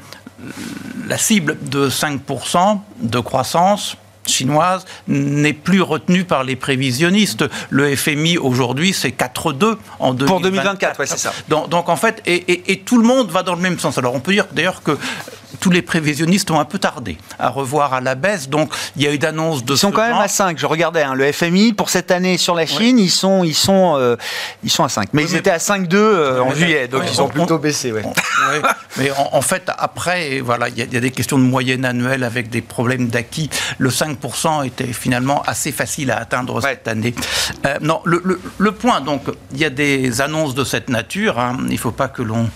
[SPEAKER 4] la cible de 5% de croissance chinoise n'est plus retenue par les prévisionnistes. Le FMI aujourd'hui, c'est 4,2 en 2024.
[SPEAKER 1] Pour 2024, c'est ça.
[SPEAKER 4] Donc, en fait, et, tout le monde va dans le même sens. Alors on peut dire d'ailleurs que tous les prévisionnistes ont un peu tardé à revoir à la baisse. Donc, il y a eu d'annonces de.
[SPEAKER 1] Ils sont quand même à 5. Je regardais hein, le FMI pour cette année sur la Chine, ils sont, ils sont, euh, ils sont à 5. Mais ils étaient à 5,2 euh, en juillet, donc ils ont plutôt baissé.
[SPEAKER 4] mais en, fait, après, voilà, il y, a des questions de moyenne annuelle avec des problèmes d'acquis. Le 5% était finalement assez facile à atteindre cette année. Euh, non, le, point, donc, il y a des annonces de cette nature. Hein. il ne faut pas que l'on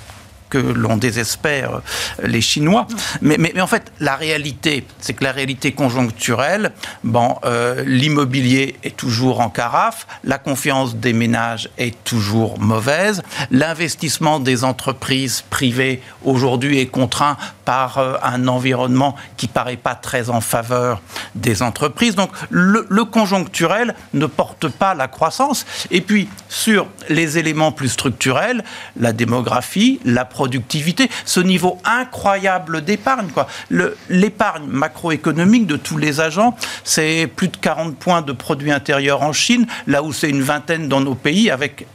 [SPEAKER 4] que l'on désespère les Chinois. Mais, mais, en fait, la réalité, c'est que la réalité conjoncturelle, bon, euh, l'immobilier est toujours en carafe, la confiance des ménages est toujours mauvaise, l'investissement des entreprises privées aujourd'hui est contraint par euh, un environnement qui paraît pas très en faveur des entreprises. Donc le, le, conjoncturel ne porte pas la croissance. Et puis sur les éléments plus structurels, la démographie, la productivité, ce niveau incroyable d'épargne. L'épargne macroéconomique de tous les agents, c'est plus de 40 points de produit intérieur en Chine, là où c'est une vingtaine dans nos pays, avec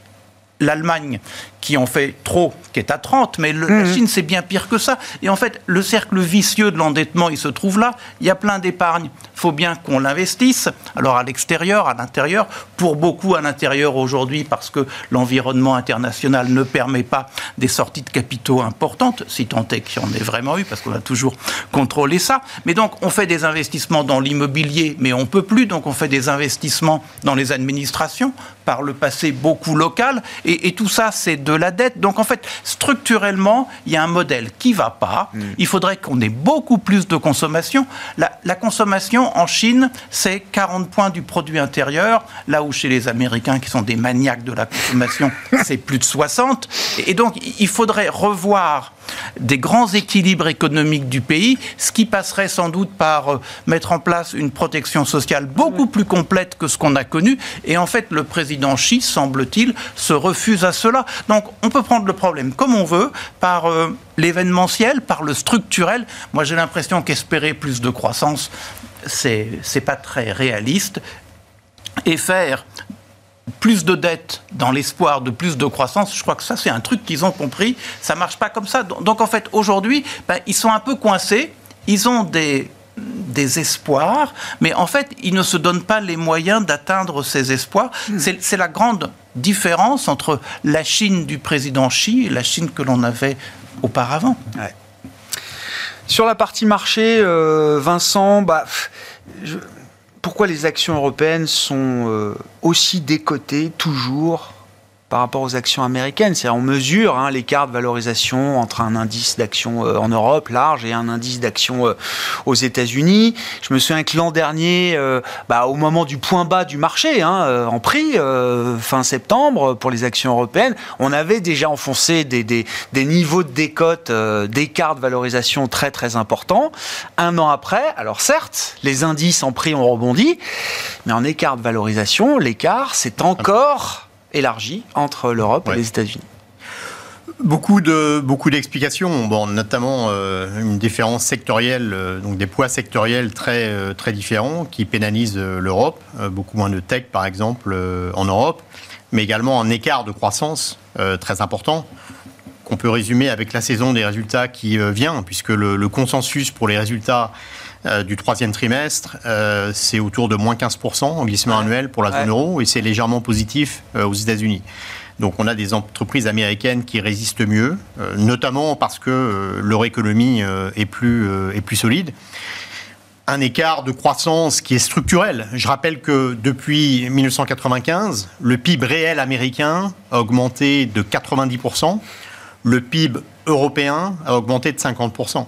[SPEAKER 4] l'Allemagne qui en fait trop, qui est à 30, mais la mmh. Chine, c'est bien pire que ça. Et en fait, le cercle vicieux de l'endettement, il se trouve là. Il y a plein d'épargne. Il faut bien qu'on l'investisse. Alors à l'extérieur, à l'intérieur, pour beaucoup à l'intérieur aujourd'hui, parce que l'environnement international ne permet pas des sorties de capitaux importantes, si tant est qu'il y en ait vraiment eu, parce qu'on a toujours contrôlé ça. Mais donc, on fait des investissements dans l'immobilier, mais on peut plus. Donc, on fait des investissements dans les administrations, par le passé beaucoup local, et, et tout ça, c'est de la dette. Donc, en fait, structurellement, il y a un modèle qui va pas. Mm. Il faudrait qu'on ait beaucoup plus de consommation. La, la consommation en Chine, c'est 40 points du produit intérieur, là où chez les Américains, qui sont des maniaques de la consommation, c'est plus de 60. Et donc, il faudrait revoir des grands équilibres économiques du pays, ce qui passerait sans doute par euh, mettre en place une protection sociale beaucoup plus complète que ce qu'on a connu. Et en fait, le président Xi, semble-t-il, se refuse à cela. Donc, on peut prendre le problème comme on veut, par euh, l'événementiel, par le structurel. Moi, j'ai l'impression qu'espérer plus de croissance, c'est pas très réaliste. Et faire plus de dettes dans l'espoir de plus de croissance, je crois que ça c'est un truc qu'ils ont compris, ça marche pas comme ça. Donc en fait aujourd'hui, ben, ils sont un peu coincés, ils ont des des espoirs, mais en fait, ils ne se donnent pas les moyens d'atteindre ces espoirs. Hmm. C'est la grande différence entre la Chine du président Xi et la Chine que l'on avait auparavant.
[SPEAKER 1] Sur la partie marché, euh, Vincent, bah, je pourquoi les actions européennes sont euh, aussi décotées toujours par rapport aux actions américaines. C'est on mesure hein, l'écart de valorisation entre un indice d'action euh, en Europe large et un indice d'action euh, aux États-Unis. Je me souviens que l'an dernier, euh, bah, au moment du point bas du marché, hein, en prix, fin septembre, pour les actions européennes, on avait déjà enfoncé des, des, des niveaux de décote, d'écart de valorisation très très importants. Un an après, alors certes, les indices en prix ont rebondi, mais en écart de valorisation, l'écart, c'est encore élargie entre l'Europe et les États-Unis.
[SPEAKER 3] Beaucoup de beaucoup d'explications, bon, notamment euh, une différence sectorielle, euh, donc des poids sectoriels très euh, très différents qui pénalisent l'Europe, beaucoup moins de tech par exemple en Europe, mais également un écart de croissance très important qu'on peut résumer avec la saison des résultats qui vient, puisque le, consensus pour les résultats du troisième trimestre, c'est autour de moins 15% en glissement annuel pour la zone euro et c'est légèrement positif aux États-Unis. Donc on a des entreprises américaines qui résistent mieux, euh, notamment parce que euh, leur économie euh, est, plus, est plus solide. Un écart de croissance qui est structurel. Je rappelle que depuis 1995, le PIB réel américain a augmenté de 90%, le PIB européen a augmenté de 50%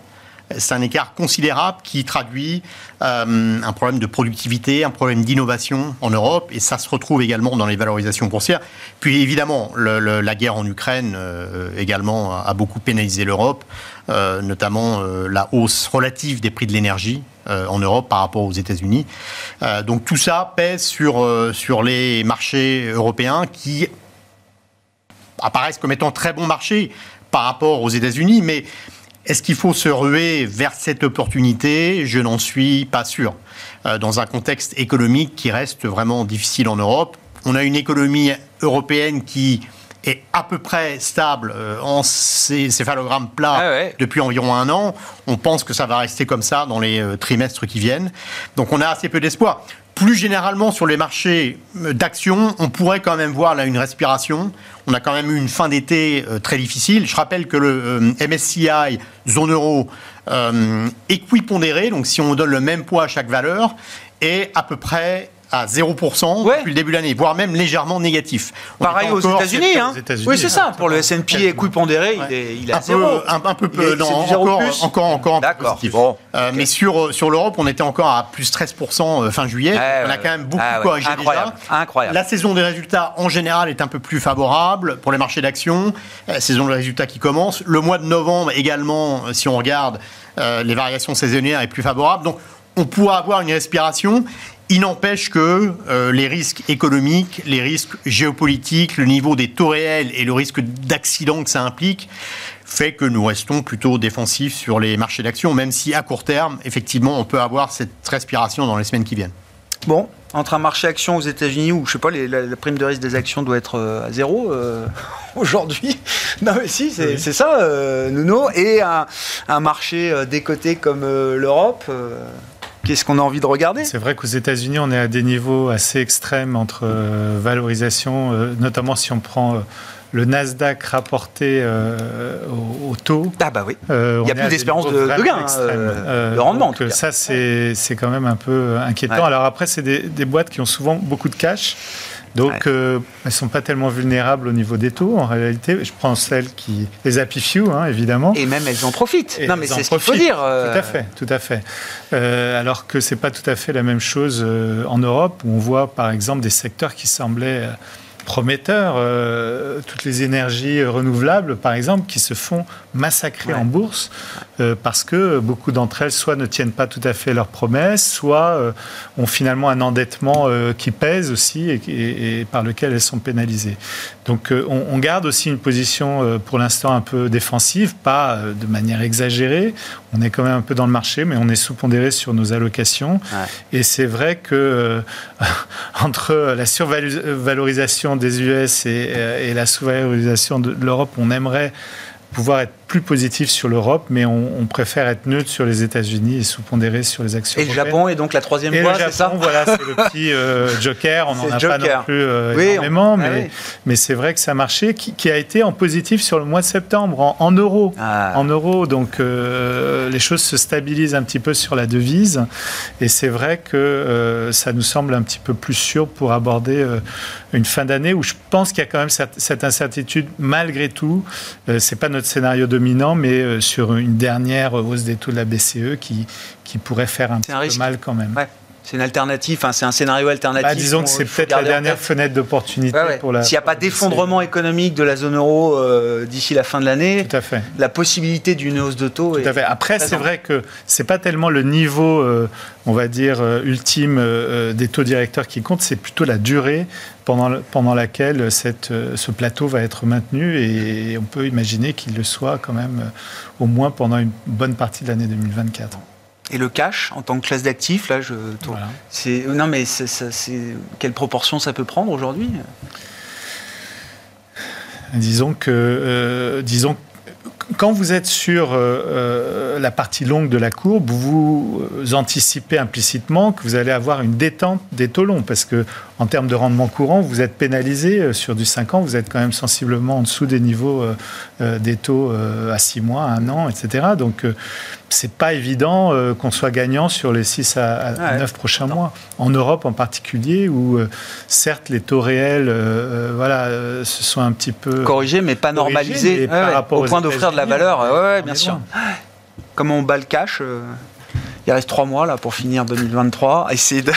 [SPEAKER 3] c'est un écart considérable qui traduit euh, un problème de productivité, un problème d'innovation en Europe, et ça se retrouve également dans les valorisations boursières. Puis évidemment, la guerre en Ukraine euh, également a, beaucoup pénalisé l'Europe, euh, notamment la hausse relative des prix de l'énergie en Europe par rapport aux États-Unis. donc tout ça pèse sur, sur les marchés européens qui apparaissent comme étant très bons marchés par rapport aux États-Unis, mais est-ce qu'il faut se ruer vers cette opportunité? Je n'en suis pas sûr. Euh, dans un contexte économique qui reste vraiment difficile en Europe, on a une économie européenne qui est à peu près stable euh, en céphalogramme plat ah depuis environ un an. On pense que ça va rester comme ça dans les euh, trimestres qui viennent. Donc on a assez peu d'espoir. Plus généralement sur les marchés d'actions, on pourrait quand même voir là une respiration. On a quand même eu une fin d'été euh, très difficile. Je rappelle que le euh, MSCI zone euro euh, équipondéré, donc si on donne le même poids à chaque valeur, est à peu près à 0% depuis le début de l'année, voire même légèrement négatif.
[SPEAKER 1] Pareil aux États-Unis. Hein. oui, c'est ça. Pour le S&P équipondéré, il est, il est à un
[SPEAKER 3] Peu, un, peu peu, non, encore, encore, encore, un peu positif. Euh, mais sur, sur l'Europe, on était encore à plus 13% euh, fin juillet. on a quand même beaucoup ah, corrigé
[SPEAKER 1] incroyable,
[SPEAKER 3] déjà.
[SPEAKER 1] Incroyable.
[SPEAKER 3] La saison des résultats, en général, est un peu plus favorable pour les marchés d'actions. La saison des résultats qui commence. Le mois de novembre également, si on regarde, euh, les variations saisonnières est plus favorable. Donc, on pourra avoir une respiration. Il n'empêche que euh, les risques économiques, les risques géopolitiques, le niveau des taux réels et le risque d'accident que ça implique fait que nous restons plutôt défensifs sur les marchés d'actions, même si à court terme, effectivement, on peut avoir cette respiration dans les semaines qui viennent.
[SPEAKER 1] Bon, Entre un marché action aux États-Unis où, je sais pas, la, prime de risque des actions doit être euh, à zéro euh, aujourd'hui. Non, mais si, c'est ça, euh, Nuno. Et un, marché décoté comme l'Europe. Qu'est-ce qu'on a envie de regarder?
[SPEAKER 5] C'est vrai qu'aux États-Unis, on est à des niveaux assez extrêmes entre valorisation, notamment si on prend le Nasdaq rapporté euh, au, taux.
[SPEAKER 1] Ah bah oui. Euh, Il n'y a plus d'espérance de, gain, hein, euh, de rendement. Donc
[SPEAKER 5] ça, c'est quand même un peu inquiétant. Alors après, c'est des, boîtes qui ont souvent beaucoup de cash. Donc, elles ne sont pas tellement vulnérables au niveau des taux, en réalité. Je prends celles qui... Les Happy Few, hein, évidemment.
[SPEAKER 1] Et même, elles en profitent. non, mais c'est ce qu'il faut dire.
[SPEAKER 5] Tout à fait, tout à fait. alors que ce n'est pas tout à fait la même chose en Europe, où on voit, par exemple, des secteurs qui semblaient prometteur. Euh, toutes les énergies renouvelables, par exemple, qui se font massacrer en bourse euh, parce que beaucoup d'entre elles soit ne tiennent pas tout à fait leurs promesses, soit euh, ont finalement un endettement qui pèse aussi et, par lequel elles sont pénalisées. Donc on, on, garde aussi une position pour l'instant un peu défensive, pas de manière exagérée. On est quand même un peu dans le marché, mais on est sous-pondéré sur nos allocations. Et c'est vrai que entre la survalorisation des US et, et la sous-valorisation de l'Europe, on aimerait pouvoir être plus positif sur l'Europe, mais on, préfère être neutre sur les États-Unis et sous-pondéré sur les actions.
[SPEAKER 1] Et le Japon est donc la troisième voie,
[SPEAKER 5] c'est ça voilà, c'est le petit euh, joker. On n'en a pas non plus euh, énormément, ah mais, mais c'est vrai que ça a marché, qui, a été en positif sur le mois de septembre, en, euros. Ah. En euros, donc euh, les choses se stabilisent un petit peu sur la devise, et c'est vrai que ça nous semble un petit peu plus sûr pour aborder une fin d'année où je pense qu'il y a quand même cette, incertitude malgré tout. c'est pas notre scénario dominant, mais euh, sur une dernière hausse des taux de la BCE qui, qui pourrait faire un, peu mal quand même.
[SPEAKER 1] C'est une alternative, c'est un scénario alternatif.
[SPEAKER 5] Bah, disons que c'est peut-être la dernière fenêtre d'opportunité pour la.
[SPEAKER 1] S'il n'y a pas d'effondrement économique de la zone euro euh, d'ici la fin de l'année, la possibilité d'une hausse de taux.
[SPEAKER 5] Tout à fait. Après, c'est vrai que c'est pas tellement le niveau, euh, on va dire, ultime des taux directeurs qui compte, c'est plutôt la durée pendant, pendant laquelle cette, euh, ce plateau va être maintenu et on peut imaginer qu'il le soit quand même euh, au moins pendant une bonne partie de l'année 2024.
[SPEAKER 1] Et le cash en tant que classe d'actifs, là, je, c'est non mais c'est, quelle proportion ça peut prendre aujourd'hui?
[SPEAKER 5] Disons que, euh, disons quand vous êtes sur euh, euh, la partie longue de la courbe, vous anticipez implicitement que vous allez avoir une détente des taux longs, parce que en termes de rendement courant, vous êtes pénalisé euh, sur du 5 ans, vous êtes quand même sensiblement en dessous des niveaux des taux à 6 mois, 1 an, etc. Donc c'est pas évident qu'on soit gagnant sur les 6 à, 9 prochains mois. En Europe en particulier, où certes les taux réels voilà, se sont un petit peu
[SPEAKER 1] corrigés, mais pas normalisés au point d'offrir de la valeur. Ouais, bien sûr. Comment on bat le cash euh, Il reste trois mois là pour finir 2023. Essayez de.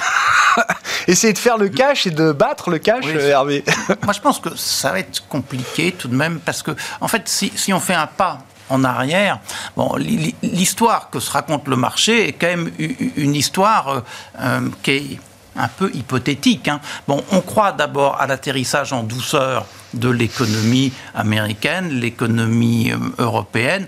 [SPEAKER 1] Essayer de faire le cash et de battre le cash, euh, Hervé.
[SPEAKER 4] Moi, je pense que ça va être compliqué tout de même parce que, en fait, si, si on fait un pas en arrière, bon, l'histoire que se raconte le marché est quand même une histoire euh, qui est un peu hypothétique. Hein. Bon, on croit d'abord à l'atterrissage en douceur de l'économie américaine, l'économie euh, européenne.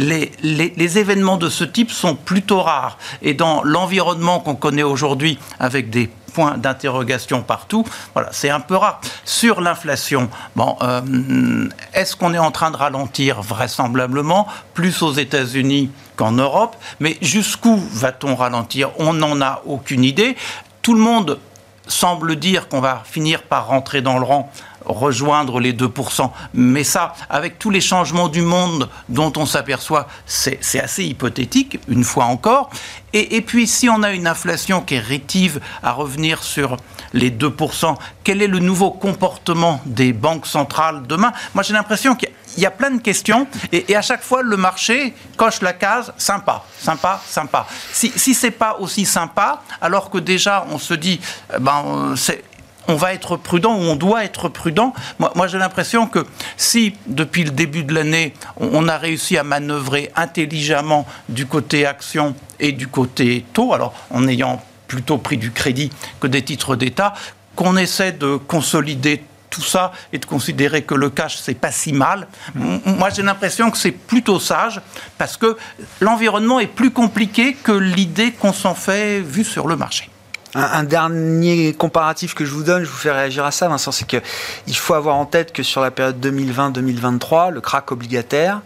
[SPEAKER 4] Les, événements de ce type sont plutôt rares. Et dans l'environnement qu'on connaît aujourd'hui, avec des points d'interrogation partout, voilà, c'est un peu rare. Sur l'inflation, euh, est-ce qu'on est en train de ralentir Vraisemblablement, plus aux États-Unis qu'en Europe? Mais jusqu'où va-t-on ralentir? On n'en a aucune idée. Tout le monde semble dire qu'on va finir par rentrer dans le rang rejoindre les 2%. Mais ça, avec tous les changements du monde dont on s'aperçoit, c'est assez hypothétique, une fois encore. Et, et, puis, si on a une inflation qui est rétive à revenir sur les 2%, quel est le nouveau comportement des banques centrales demain? Moi, j'ai l'impression qu'il y a plein de questions et, à chaque fois le marché coche la case sympa, sympa, sympa. Si, si c'est pas aussi sympa, alors que déjà on se dit euh, ben c'est on va être prudent ou on doit être prudent. Moi, j'ai l'impression que si, depuis le début de l'année, on, a réussi à manœuvrer intelligemment du côté action et du côté taux, alors en ayant plutôt pris du crédit que des titres d'État, qu'on essaie de consolider tout ça et de considérer que le cash, c'est pas si mal. Moi, j'ai l'impression que c'est plutôt sage parce que l'environnement est plus compliqué que l'idée qu'on s'en fait vu sur le marché.
[SPEAKER 1] Un, dernier comparatif que je vous donne, je vous fais réagir à ça, Vincent, c'est qu'il faut avoir en tête que sur la période 2020-2023, le crack obligataire,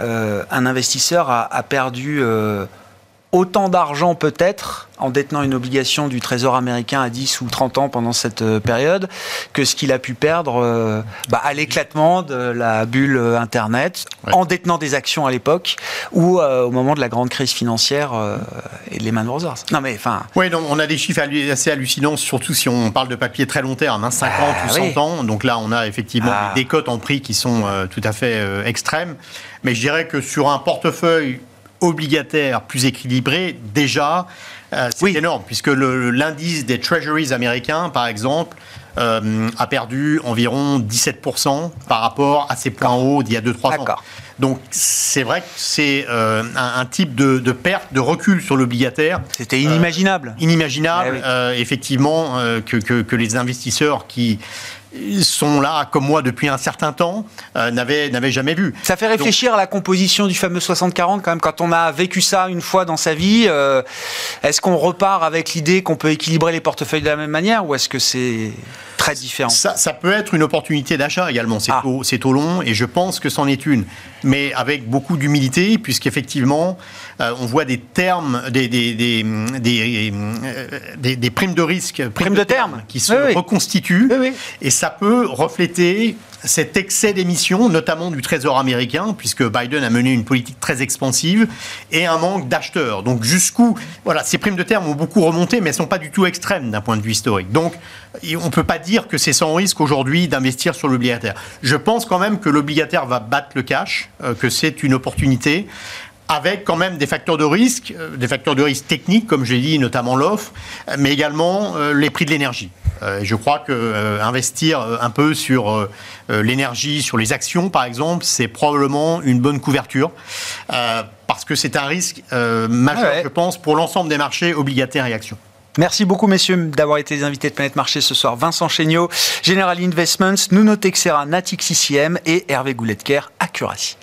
[SPEAKER 1] euh, un investisseur a, perdu euh, autant d'argent peut-être en détenant une obligation du Trésor américain à 10 ou 30 ans pendant cette euh, période que ce qu'il a pu perdre euh, bah, à l'éclatement de la bulle euh, Internet, en détenant des actions à l'époque ou au moment de la grande crise financière et de Lehman Brothers.
[SPEAKER 3] Non mais enfin... Oui, on a des chiffres assez hallucinants, surtout si on parle de papier très long terme, hein, 50 ah ou 100 ans. Donc là, on a effectivement ah. des cotes en prix qui sont tout à fait extrêmes. Mais je dirais que sur un portefeuille obligataire plus équilibré, déjà, euh, c'est énorme, puisque l'indice des treasuries américains, par exemple, euh, a perdu environ 17% par rapport à ses points hauts d'il y a 2-3 ans. Donc c'est vrai que c'est euh, un, type de, perte, de recul sur l'obligataire.
[SPEAKER 1] C'était inimaginable.
[SPEAKER 3] inimaginable, eh effectivement, que, que, les investisseurs qui sont là, comme moi, depuis un certain temps, euh, n'avaient jamais vu.
[SPEAKER 1] Ça fait réfléchir à la composition du fameux 60-40 quand même, quand on a vécu ça une fois dans sa vie. Euh, est-ce qu'on repart avec l'idée qu'on peut équilibrer les portefeuilles de la même manière ou est-ce que c'est très différent
[SPEAKER 3] ça, ça, peut être une opportunité d'achat également. C'est ah. au long et je pense que c'en est une. Mais avec beaucoup d'humilité, puisqu'effectivement, euh, on voit des termes, des, des, des, des, primes de risque,
[SPEAKER 1] primes, de, termes
[SPEAKER 3] qui se reconstituent. et ça peut refléter cet excès d'émissions, notamment du Trésor américain, puisque Biden a mené une politique très expansive, et un manque d'acheteurs. Donc jusqu'où, voilà, ces primes de terme ont beaucoup remonté, mais elles ne sont pas du tout extrêmes d'un point de vue historique. Donc on ne peut pas dire que c'est sans risque aujourd'hui d'investir sur l'obligataire. Je pense quand même que l'obligataire va battre le cash, euh, que c'est une opportunité avec quand même des facteurs de risque, euh, des facteurs de risque techniques, comme j'ai dit, notamment l'offre, mais également euh, les prix de l'énergie. je crois que investir un peu sur l'énergie, sur les actions, par exemple, c'est probablement une bonne couverture, parce que c'est un risque majeur, je pense, pour l'ensemble des marchés obligataires et actions.
[SPEAKER 1] Merci beaucoup, messieurs, d'avoir été les invités de Planète Marché ce soir. Vincent Chéniaud, General Investments, Nuno Texera, Natix ICM et Hervé Gouletker, Accuracy.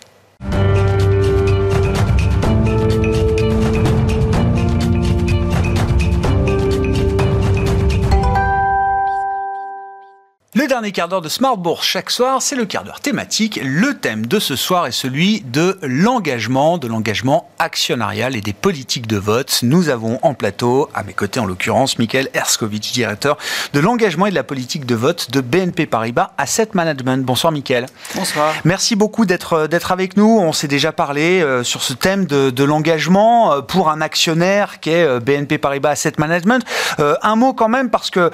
[SPEAKER 1] Le dernier quart d'heure de Smart Bourse chaque soir, c'est le quart d'heure thématique. Le thème de ce soir est celui de l'engagement, de l'engagement actionnarial et des politiques de vote. Nous avons en plateau, à mes côtés en l'occurrence, Michael Erskovic, directeur de l'engagement et de la politique de vote de BNP Paribas Asset Management. Bonsoir Michael.
[SPEAKER 6] Bonsoir.
[SPEAKER 1] Merci beaucoup d'être d'être avec nous. On s'est déjà parlé euh, sur ce thème de, de l'engagement euh, pour un actionnaire qui est euh, BNP Paribas Asset Management. un mot quand même parce que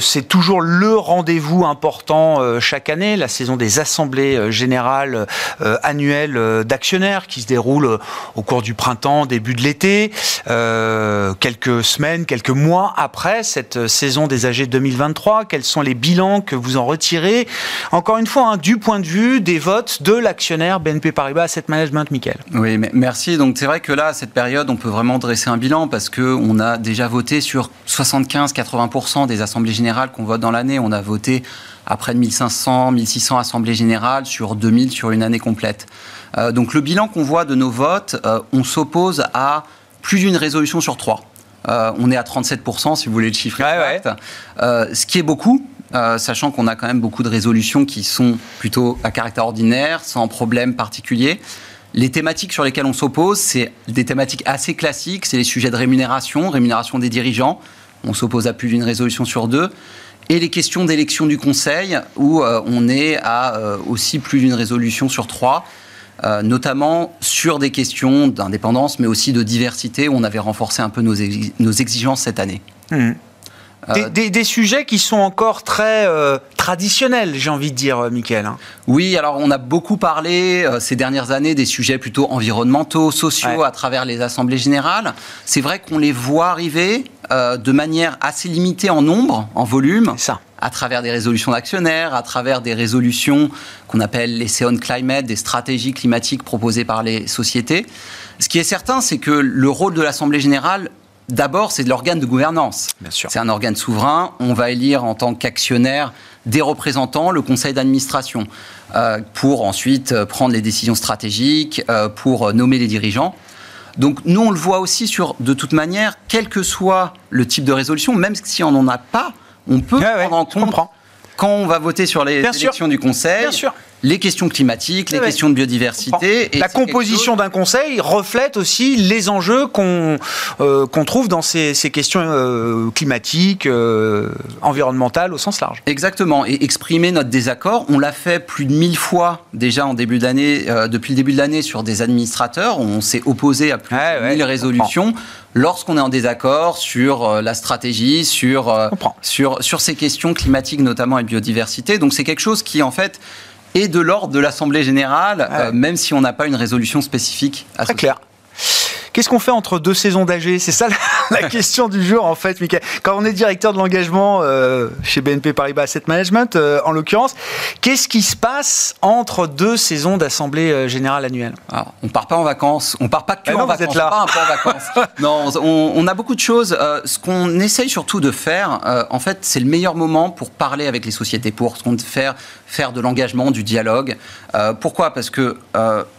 [SPEAKER 1] c'est toujours le rendez-vous important euh, chaque année, la saison des assemblées euh, générales euh, annuelles d'actionnaires qui se déroule au cours du printemps, début de l'été, quelques semaines, quelques mois après cette saison des AG 2023. Quels sont les bilans que vous en retirez? Encore une fois, hein, du point de vue des votes de l'actionnaire BNP Paribas Asset Management, Michael.
[SPEAKER 6] Oui, merci. Donc c'est vrai que là, à cette période, on peut vraiment dresser un bilan parce qu'on a déjà voté sur 75-80% des assemblées générales qu'on vote dans l'année. On a voté à près de 1500, 1600 assemblées générales sur 2000 sur une année complète. Euh, donc le bilan qu'on voit de nos votes, euh, on s'oppose à plus d'une résolution sur trois. Euh, on est à 37% si vous voulez le chiffre exact. ce qui est beaucoup, sachant qu'on a quand même beaucoup de résolutions qui sont plutôt à caractère ordinaire, sans problème particulier. Les thématiques sur lesquelles on s'oppose, c'est des thématiques assez classiques, c'est les sujets de rémunération, rémunération des dirigeants. On s'oppose à plus d'une résolution sur deux et les questions d'élection du Conseil, où euh, on est à euh, aussi plus d'une résolution sur trois, euh, notamment sur des questions d'indépendance, mais aussi de diversité, où on avait renforcé un peu nos, exigences cette année.
[SPEAKER 1] Mmh. Des, sujets qui sont encore très traditionnels, j'ai envie de dire, Mickaël. Hein.
[SPEAKER 6] Oui, alors on a beaucoup parlé ces dernières années des sujets plutôt environnementaux, sociaux, à travers les assemblées générales. C'est vrai qu'on les voit arriver, euh, de manière assez limitée en nombre, en volume,
[SPEAKER 1] ça.
[SPEAKER 6] à travers des résolutions d'actionnaires, à travers des résolutions qu'on appelle les SEON Climate, des stratégies climatiques proposées par les sociétés. Ce qui est certain, c'est que le rôle de l'Assemblée générale D'abord, c'est de l'organe de gouvernance. C'est un organe souverain. On va élire en tant qu'actionnaire des représentants, le conseil d'administration, euh, pour ensuite prendre les décisions stratégiques, euh, pour nommer les dirigeants. Donc nous, on le voit aussi sur, de toute manière, quel que soit le type de résolution, même si on n'en a pas, on peut prendre en compte quand on va voter sur les élections du Conseil. Bien sûr les questions climatiques, les questions de biodiversité.
[SPEAKER 1] Et la composition d'un conseil reflète aussi les enjeux qu'on euh, qu'on trouve dans ces, ces questions euh, climatiques, euh, environnementales au sens large.
[SPEAKER 6] Exactement. Et exprimer notre désaccord, on l'a fait plus de mille fois déjà en début d'année, depuis le début de l'année sur des administrateurs. On s'est opposé à plus de mille résolutions lorsqu'on est en désaccord sur la stratégie, sur, sur, sur ces questions climatiques notamment et biodiversité. Donc c'est quelque chose qui en fait et de l'ordre de l'Assemblée générale, euh, même si on n'a pas une résolution spécifique
[SPEAKER 1] à Très clair. Qu'est-ce qu'on fait entre deux saisons d'AG C'est ça la, question du jour, en fait, Michael. Quand on est directeur de l'engagement euh, chez BNP Paribas Asset Management, euh, en l'occurrence, qu'est-ce qui se passe entre deux saisons d'Assemblée euh, Générale annuelle?
[SPEAKER 6] Alors, On part pas en vacances. On part pas que ah en vacances. Êtes là. Pas en vacances. non, on, on, a beaucoup de choses. ce qu'on essaye surtout de faire, en fait, c'est le meilleur moment pour parler avec les sociétés, pour faire, faire de l'engagement, du dialogue. pourquoi? Parce que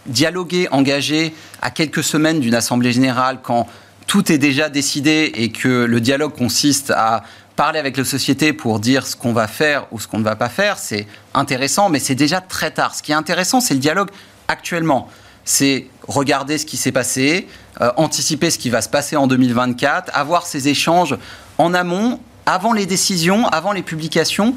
[SPEAKER 6] dialoguer, engager à quelques semaines d'une assemblée générale, quand tout est déjà décidé et que le dialogue consiste à parler avec la société pour dire ce qu'on va faire ou ce qu'on ne va pas faire, c'est intéressant, mais c'est déjà très tard. Ce qui est intéressant, c'est le dialogue actuellement. C'est regarder ce qui s'est passé, euh, anticiper ce qui va se passer en 2024, avoir ces échanges en amont, avant les décisions, avant les publications,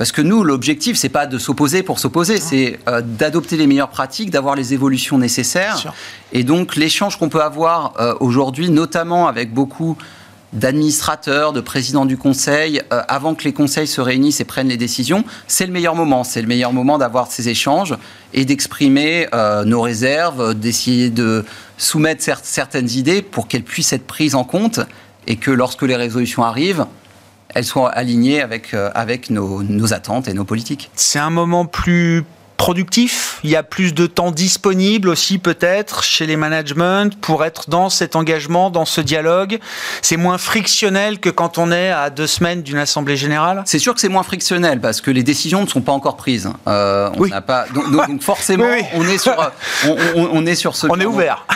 [SPEAKER 6] parce que nous, l'objectif, c'est pas de s'opposer pour s'opposer, c'est euh, d'adopter les meilleures pratiques, d'avoir les évolutions nécessaires. Et donc, l'échange qu'on peut avoir euh, aujourd'hui, notamment avec beaucoup d'administrateurs, de présidents du conseil, euh, avant que les conseils se réunissent et prennent les décisions, c'est le meilleur moment. C'est le meilleur moment d'avoir ces échanges et d'exprimer nos réserves, d'essayer de soumettre certaines idées pour qu'elles puissent être prises en compte et que lorsque les résolutions arrivent, elles soient alignées avec, euh, avec nos, nos attentes et nos politiques.
[SPEAKER 1] C'est un moment plus productif, il y a plus de temps disponible aussi peut-être chez les managements pour être dans cet engagement, dans ce dialogue? C'est moins frictionnel que quand on est à deux semaines d'une assemblée générale?
[SPEAKER 6] C'est sûr que c'est moins frictionnel parce que les décisions ne sont pas encore prises. Euh, on n'a pas donc, forcément on est sur on, on, est sur ce.
[SPEAKER 1] On est ouvert.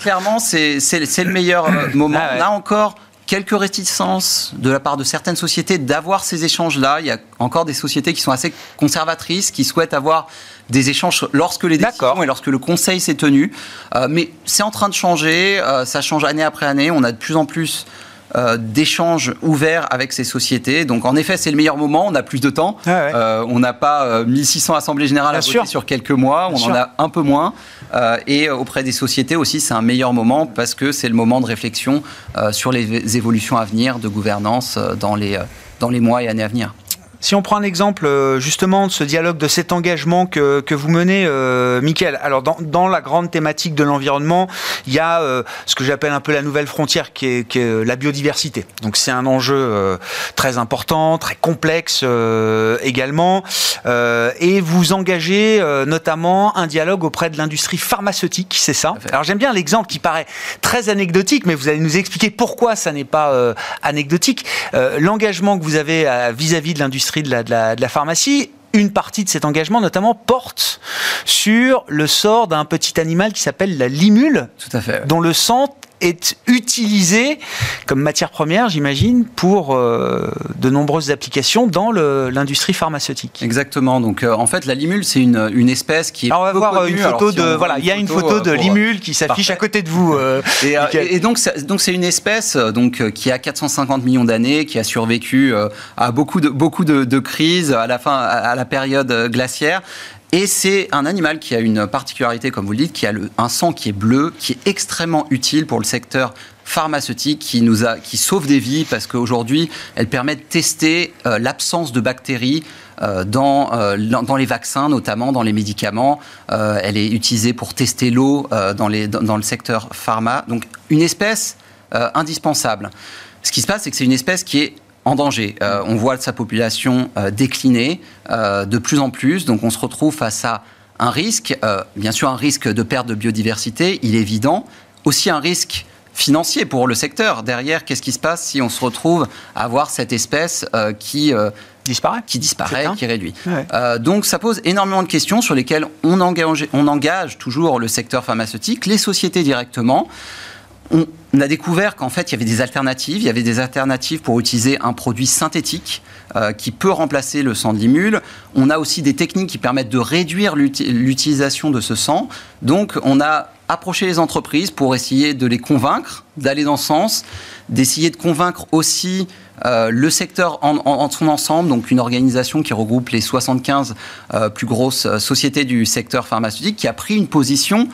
[SPEAKER 6] Clairement, c'est le meilleur euh, moment. Ah Là encore quelques réticences de la part de certaines sociétés d'avoir ces échanges-là. Il y a encore des sociétés qui sont assez conservatrices, qui souhaitent avoir des échanges lorsque les décisions et lorsque le conseil s'est tenu. Euh, mais c'est en train de changer, euh, ça change année après année. On a de plus en plus euh, d'échanges ouverts avec ces sociétés. Donc en effet, c'est le meilleur moment, on a plus de temps. Ah on n'a pas 1600 euh, assemblées générales à voter sur quelques mois, on en a un peu moins. Et auprès des sociétés aussi, c'est un meilleur moment parce que c'est le moment de réflexion sur les évolutions à venir de gouvernance dans les, dans les mois et années à venir.
[SPEAKER 1] Si on prend un exemple euh, justement de ce dialogue, de cet engagement que, que vous menez, euh, Mickaël, alors dans, dans, la grande thématique de l'environnement, il y a euh, ce que j'appelle un peu la nouvelle frontière qui est, qui est la biodiversité. Donc c'est un enjeu euh, très important, très complexe également. et vous engagez notamment un dialogue auprès de l'industrie pharmaceutique, c'est ça Alors j'aime bien l'exemple qui paraît très anecdotique, mais vous allez nous expliquer pourquoi ça n'est pas anecdotique. L'engagement que vous avez vis-à-vis -vis de l'industrie de la, de la, pharmacie une partie de cet engagement, notamment, porte sur le sort d'un petit animal qui s'appelle la limule,
[SPEAKER 6] Tout à fait.
[SPEAKER 1] dont le sang est utilisé comme matière première, j'imagine, pour euh, de nombreuses applications dans l'industrie pharmaceutique.
[SPEAKER 6] Exactement. Donc, euh, en fait, la limule, c'est une, une, espèce qui est.
[SPEAKER 1] Alors, on va voir une photo de. voilà, il y a une photo, euh, de limule qui s'affiche à côté de vous.
[SPEAKER 6] et, et, donc, donc, c'est une espèce donc qui a 450 millions d'années, qui a survécu à beaucoup de beaucoup de, de crises à la fin, à la période glaciaire et c'est un animal qui a une particularité, comme vous le dites, qui a un sang qui est bleu, qui est extrêmement utile pour le secteur pharmaceutique qui nous a, qui sauve des vies parce qu'aujourd'hui, elle permet de tester euh, l'absence de bactéries euh, dans, euh, dans les vaccins, notamment dans les médicaments. elle est utilisée pour tester l'eau dans, dans, le secteur pharma. Donc, une espèce indispensable. Ce qui se passe, c'est que c'est une espèce qui est en danger. Euh, on voit sa population euh, décliner euh, de plus en plus, donc on se retrouve face à un risque, bien sûr un risque de perte de biodiversité, il est évident, aussi un risque financier pour le secteur. Derrière, qu'est-ce qui se passe si on se retrouve à avoir cette espèce qui
[SPEAKER 1] disparaît,
[SPEAKER 6] qui disparaît, qui réduit. donc ça pose énormément de questions sur lesquelles on engage, on engage toujours le secteur pharmaceutique, les sociétés directement. on, a découvert qu'en fait, il y avait des alternatives. Il y avait des alternatives pour utiliser un produit synthétique euh, qui peut remplacer le sang de. On a aussi des techniques qui permettent de réduire l'utilisation de ce sang. Donc, on a approché les entreprises pour essayer de les convaincre d'aller dans ce sens, d'essayer de convaincre aussi euh, le secteur en, son ensemble, donc une organisation qui regroupe les 75 euh, plus grosses sociétés du secteur pharmaceutique, qui a pris une position euh,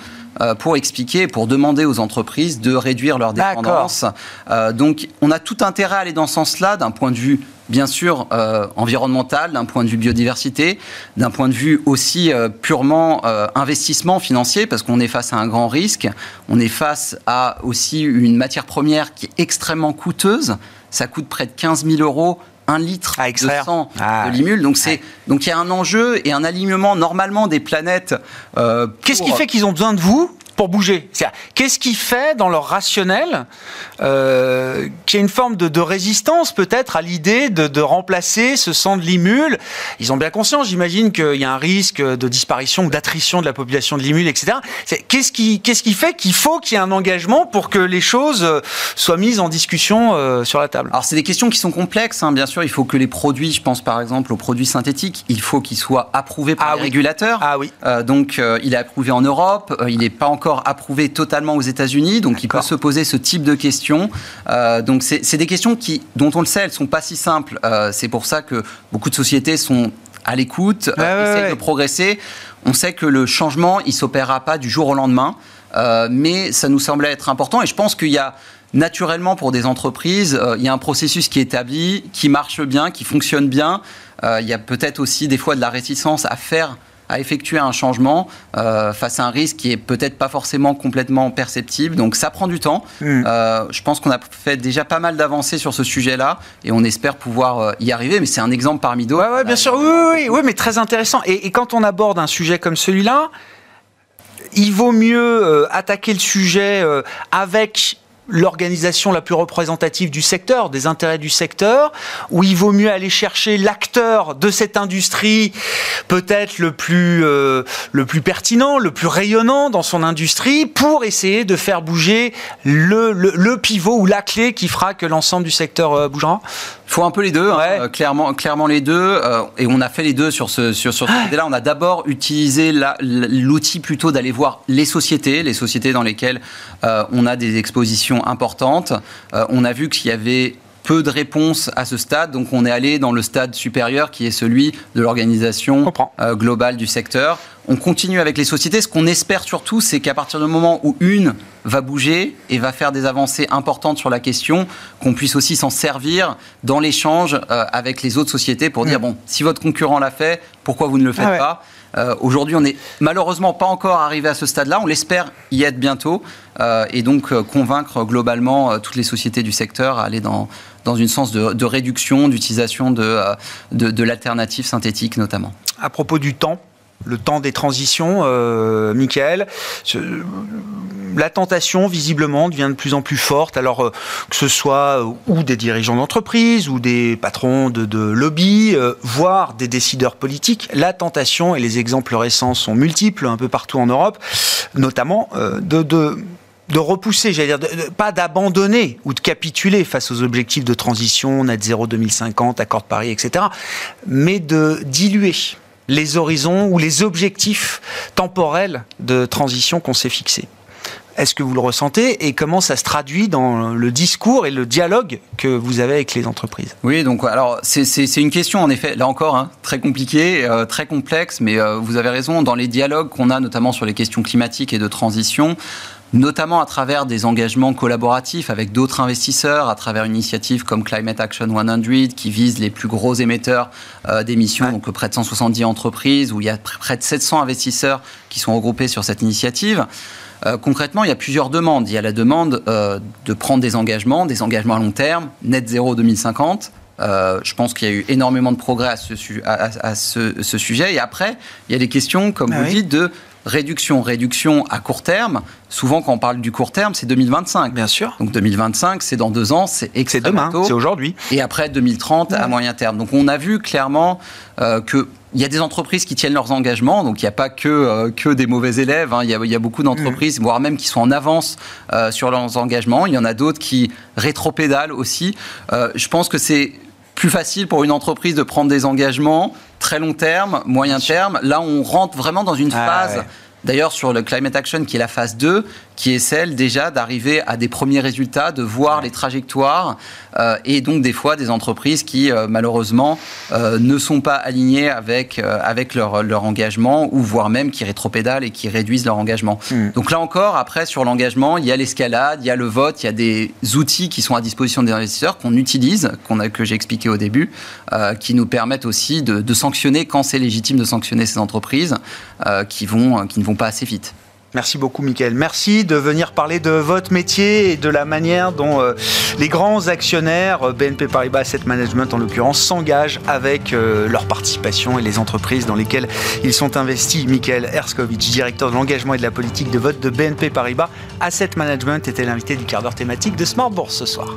[SPEAKER 6] pour expliquer, pour demander aux entreprises de réduire leur dépendance. Euh, donc, on a tout intérêt à aller dans ce sens-là, d'un point de vue bien sûr euh, environnemental, d'un point de vue biodiversité, d'un point de vue aussi purement investissement financier, parce qu'on est face à un grand risque, on est face à aussi une matière première qui est extrêmement coûteuse, ça coûte près de 15 000 euros un litre de sang ah, de limule. Donc c'est donc il y a un enjeu et un alignement normalement des planètes.
[SPEAKER 1] Euh, Qu'est-ce qui fait qu'ils ont besoin de vous pour bouger. Qu'est-ce qui fait dans leur rationnel euh, qu'il y a une forme de, résistance peut-être à l'idée de, remplacer ce sang de limule? Ils ont bien conscience, j'imagine, qu'il y a un risque de disparition ou d'attrition de la population de limule, etc. Qu'est-ce qui, fait qu'il faut qu'il y ait un engagement pour que les choses euh, soient mises en discussion euh, sur la table?
[SPEAKER 6] Alors c'est des questions qui sont complexes, hein. bien sûr. Il faut que les produits, je pense par exemple aux produits synthétiques, il faut qu'ils soient approuvés par ah les régulateurs.
[SPEAKER 1] Ah oui.
[SPEAKER 6] Euh, donc il est approuvé en Europe, il n'est pas encore approuvé totalement aux États-Unis, donc il peut se poser ce type de questions. Euh, donc c'est des questions qui, dont on le sait, elles sont pas si simples. Euh, c'est pour ça que beaucoup de sociétés sont à l'écoute, euh, essayent de progresser. On sait que le changement, il s'opérera pas du jour au lendemain, mais ça nous semblait être important. Et je pense qu'il y a naturellement pour des entreprises, il y a un processus qui est établi, qui marche bien, qui fonctionne bien. il y a peut-être aussi des fois de la réticence à faire à effectuer un changement euh, face à un risque qui est peut-être pas forcément complètement perceptible. Donc ça prend du temps. Mm. Euh, je pense qu'on a fait déjà pas mal d'avancées sur ce sujet-là et on espère pouvoir euh, y arriver. Mais c'est un exemple parmi d'autres.
[SPEAKER 1] Ouais, bien sûr. Oui, oui, oui, mais très intéressant. Et, et quand on aborde un sujet comme celui-là, il vaut mieux attaquer le sujet avec l'organisation la plus représentative du secteur, des intérêts du secteur, où il vaut mieux aller chercher l'acteur de cette industrie, peut-être le plus euh, le plus pertinent, le plus rayonnant dans son industrie, pour essayer de faire bouger le, le, pivot ou la clé qui fera que l'ensemble du secteur euh, bougera?
[SPEAKER 6] Il faut un peu les deux, hein. euh, clairement, clairement les deux, et on a fait les deux sur ce sur, sur là On a d'abord utilisé l'outil plutôt d'aller voir les sociétés, les sociétés dans lesquelles on a des expositions importante. Euh, on a vu qu'il y avait peu de réponses à ce stade, donc on est allé dans le stade supérieur qui est celui de l'organisation euh, globale du secteur. On continue avec les sociétés. Ce qu'on espère surtout, c'est qu'à partir du moment où une va bouger et va faire des avancées importantes sur la question, qu'on puisse aussi s'en servir dans l'échange euh, avec les autres sociétés pour dire, mm. bon, si votre concurrent l'a fait, pourquoi vous ne le faites ah pas? Euh, aujourd'hui, on n'est malheureusement pas encore arrivé à ce stade-là. On l'espère y être bientôt euh, et donc euh, convaincre globalement toutes les sociétés du secteur à aller dans, dans une sens de, réduction d'utilisation de, de, de l'alternative synthétique notamment.
[SPEAKER 1] À propos du temps, le temps des transitions, euh, Michael. La tentation, visiblement, devient de plus en plus forte. Alors euh, que ce soit euh, ou des dirigeants d'entreprise ou des patrons de, lobby, voire des décideurs politiques, la tentation et les exemples récents sont multiples un peu partout en Europe, notamment de repousser, j'allais dire, pas d'abandonner ou de capituler face aux objectifs de transition, net zéro 2050, accord de Paris, etc., mais de diluer les horizons ou les objectifs temporels de transition qu'on s'est fixés. Est-ce que vous le ressentez et comment ça se traduit dans le discours et le dialogue que vous avez avec les entreprises?
[SPEAKER 6] Oui, donc alors c'est une question en effet, là encore, hein, très compliquée, euh, très complexe, mais euh, vous avez raison, dans les dialogues qu'on a notamment sur les questions climatiques et de transition, notamment à travers des engagements collaboratifs avec d'autres investisseurs, à travers une initiative comme Climate Action 100 qui vise les plus gros émetteurs euh, d'émissions, donc près de 170 entreprises, où il y a près de 700 investisseurs qui sont regroupés sur cette initiative. Euh, concrètement, il y a plusieurs demandes. Il y a la demande euh, de prendre des engagements, des engagements à long terme, net zéro 2050. je pense qu'il y a eu énormément de progrès à ce, à, ce, sujet. Et après, il y a des questions, comme ah vous dites, de réduction, réduction à court terme. Souvent, quand on parle du court terme, c'est 2025.
[SPEAKER 1] Bien sûr.
[SPEAKER 6] Donc 2025, c'est dans deux ans, c'est
[SPEAKER 1] extrêmement demain, c'est aujourd'hui.
[SPEAKER 6] Et après 2030 à moyen terme. Donc on a vu clairement euh, que il y a des entreprises qui tiennent leurs engagements, donc il n'y a pas que, que des mauvais élèves. Hein. Il, y a, il, y a, beaucoup d'entreprises, voire même qui sont en avance sur leurs engagements. Il y en a d'autres qui rétropédalent aussi. je pense que c'est plus facile pour une entreprise de prendre des engagements très long terme, moyen terme. Là, on rentre vraiment dans une ah phase. D'ailleurs, sur le Climate Action, qui est la phase 2, qui est celle déjà d'arriver à des premiers résultats, de voir les trajectoires, euh, et donc des fois des entreprises qui, euh, malheureusement, euh, ne sont pas alignées avec, avec leur, leur, engagement, ou voire même qui rétropédalent et qui réduisent leur engagement. Hmm. Donc là encore, après, sur l'engagement, il y a l'escalade, il y a le vote, il y a des outils qui sont à disposition des investisseurs qu'on utilise, qu'on a, que j'ai expliqué au début, qui nous permettent aussi de, de sanctionner quand c'est légitime de sanctionner ces entreprises qui, vont, qui ne vont pas assez vite.
[SPEAKER 1] Merci beaucoup, Mickaël. Merci de venir parler de votre métier et de la manière dont euh, les grands actionnaires, euh, BNP Paribas Asset Management en l'occurrence, s'engagent avec euh, leur participation et les entreprises dans lesquelles ils sont investis. Mickaël Erskovic, directeur de l'engagement et de la politique de vote de BNP Paribas Asset Management, était l'invité du quart d'heure thématique de Smart Bourse ce soir.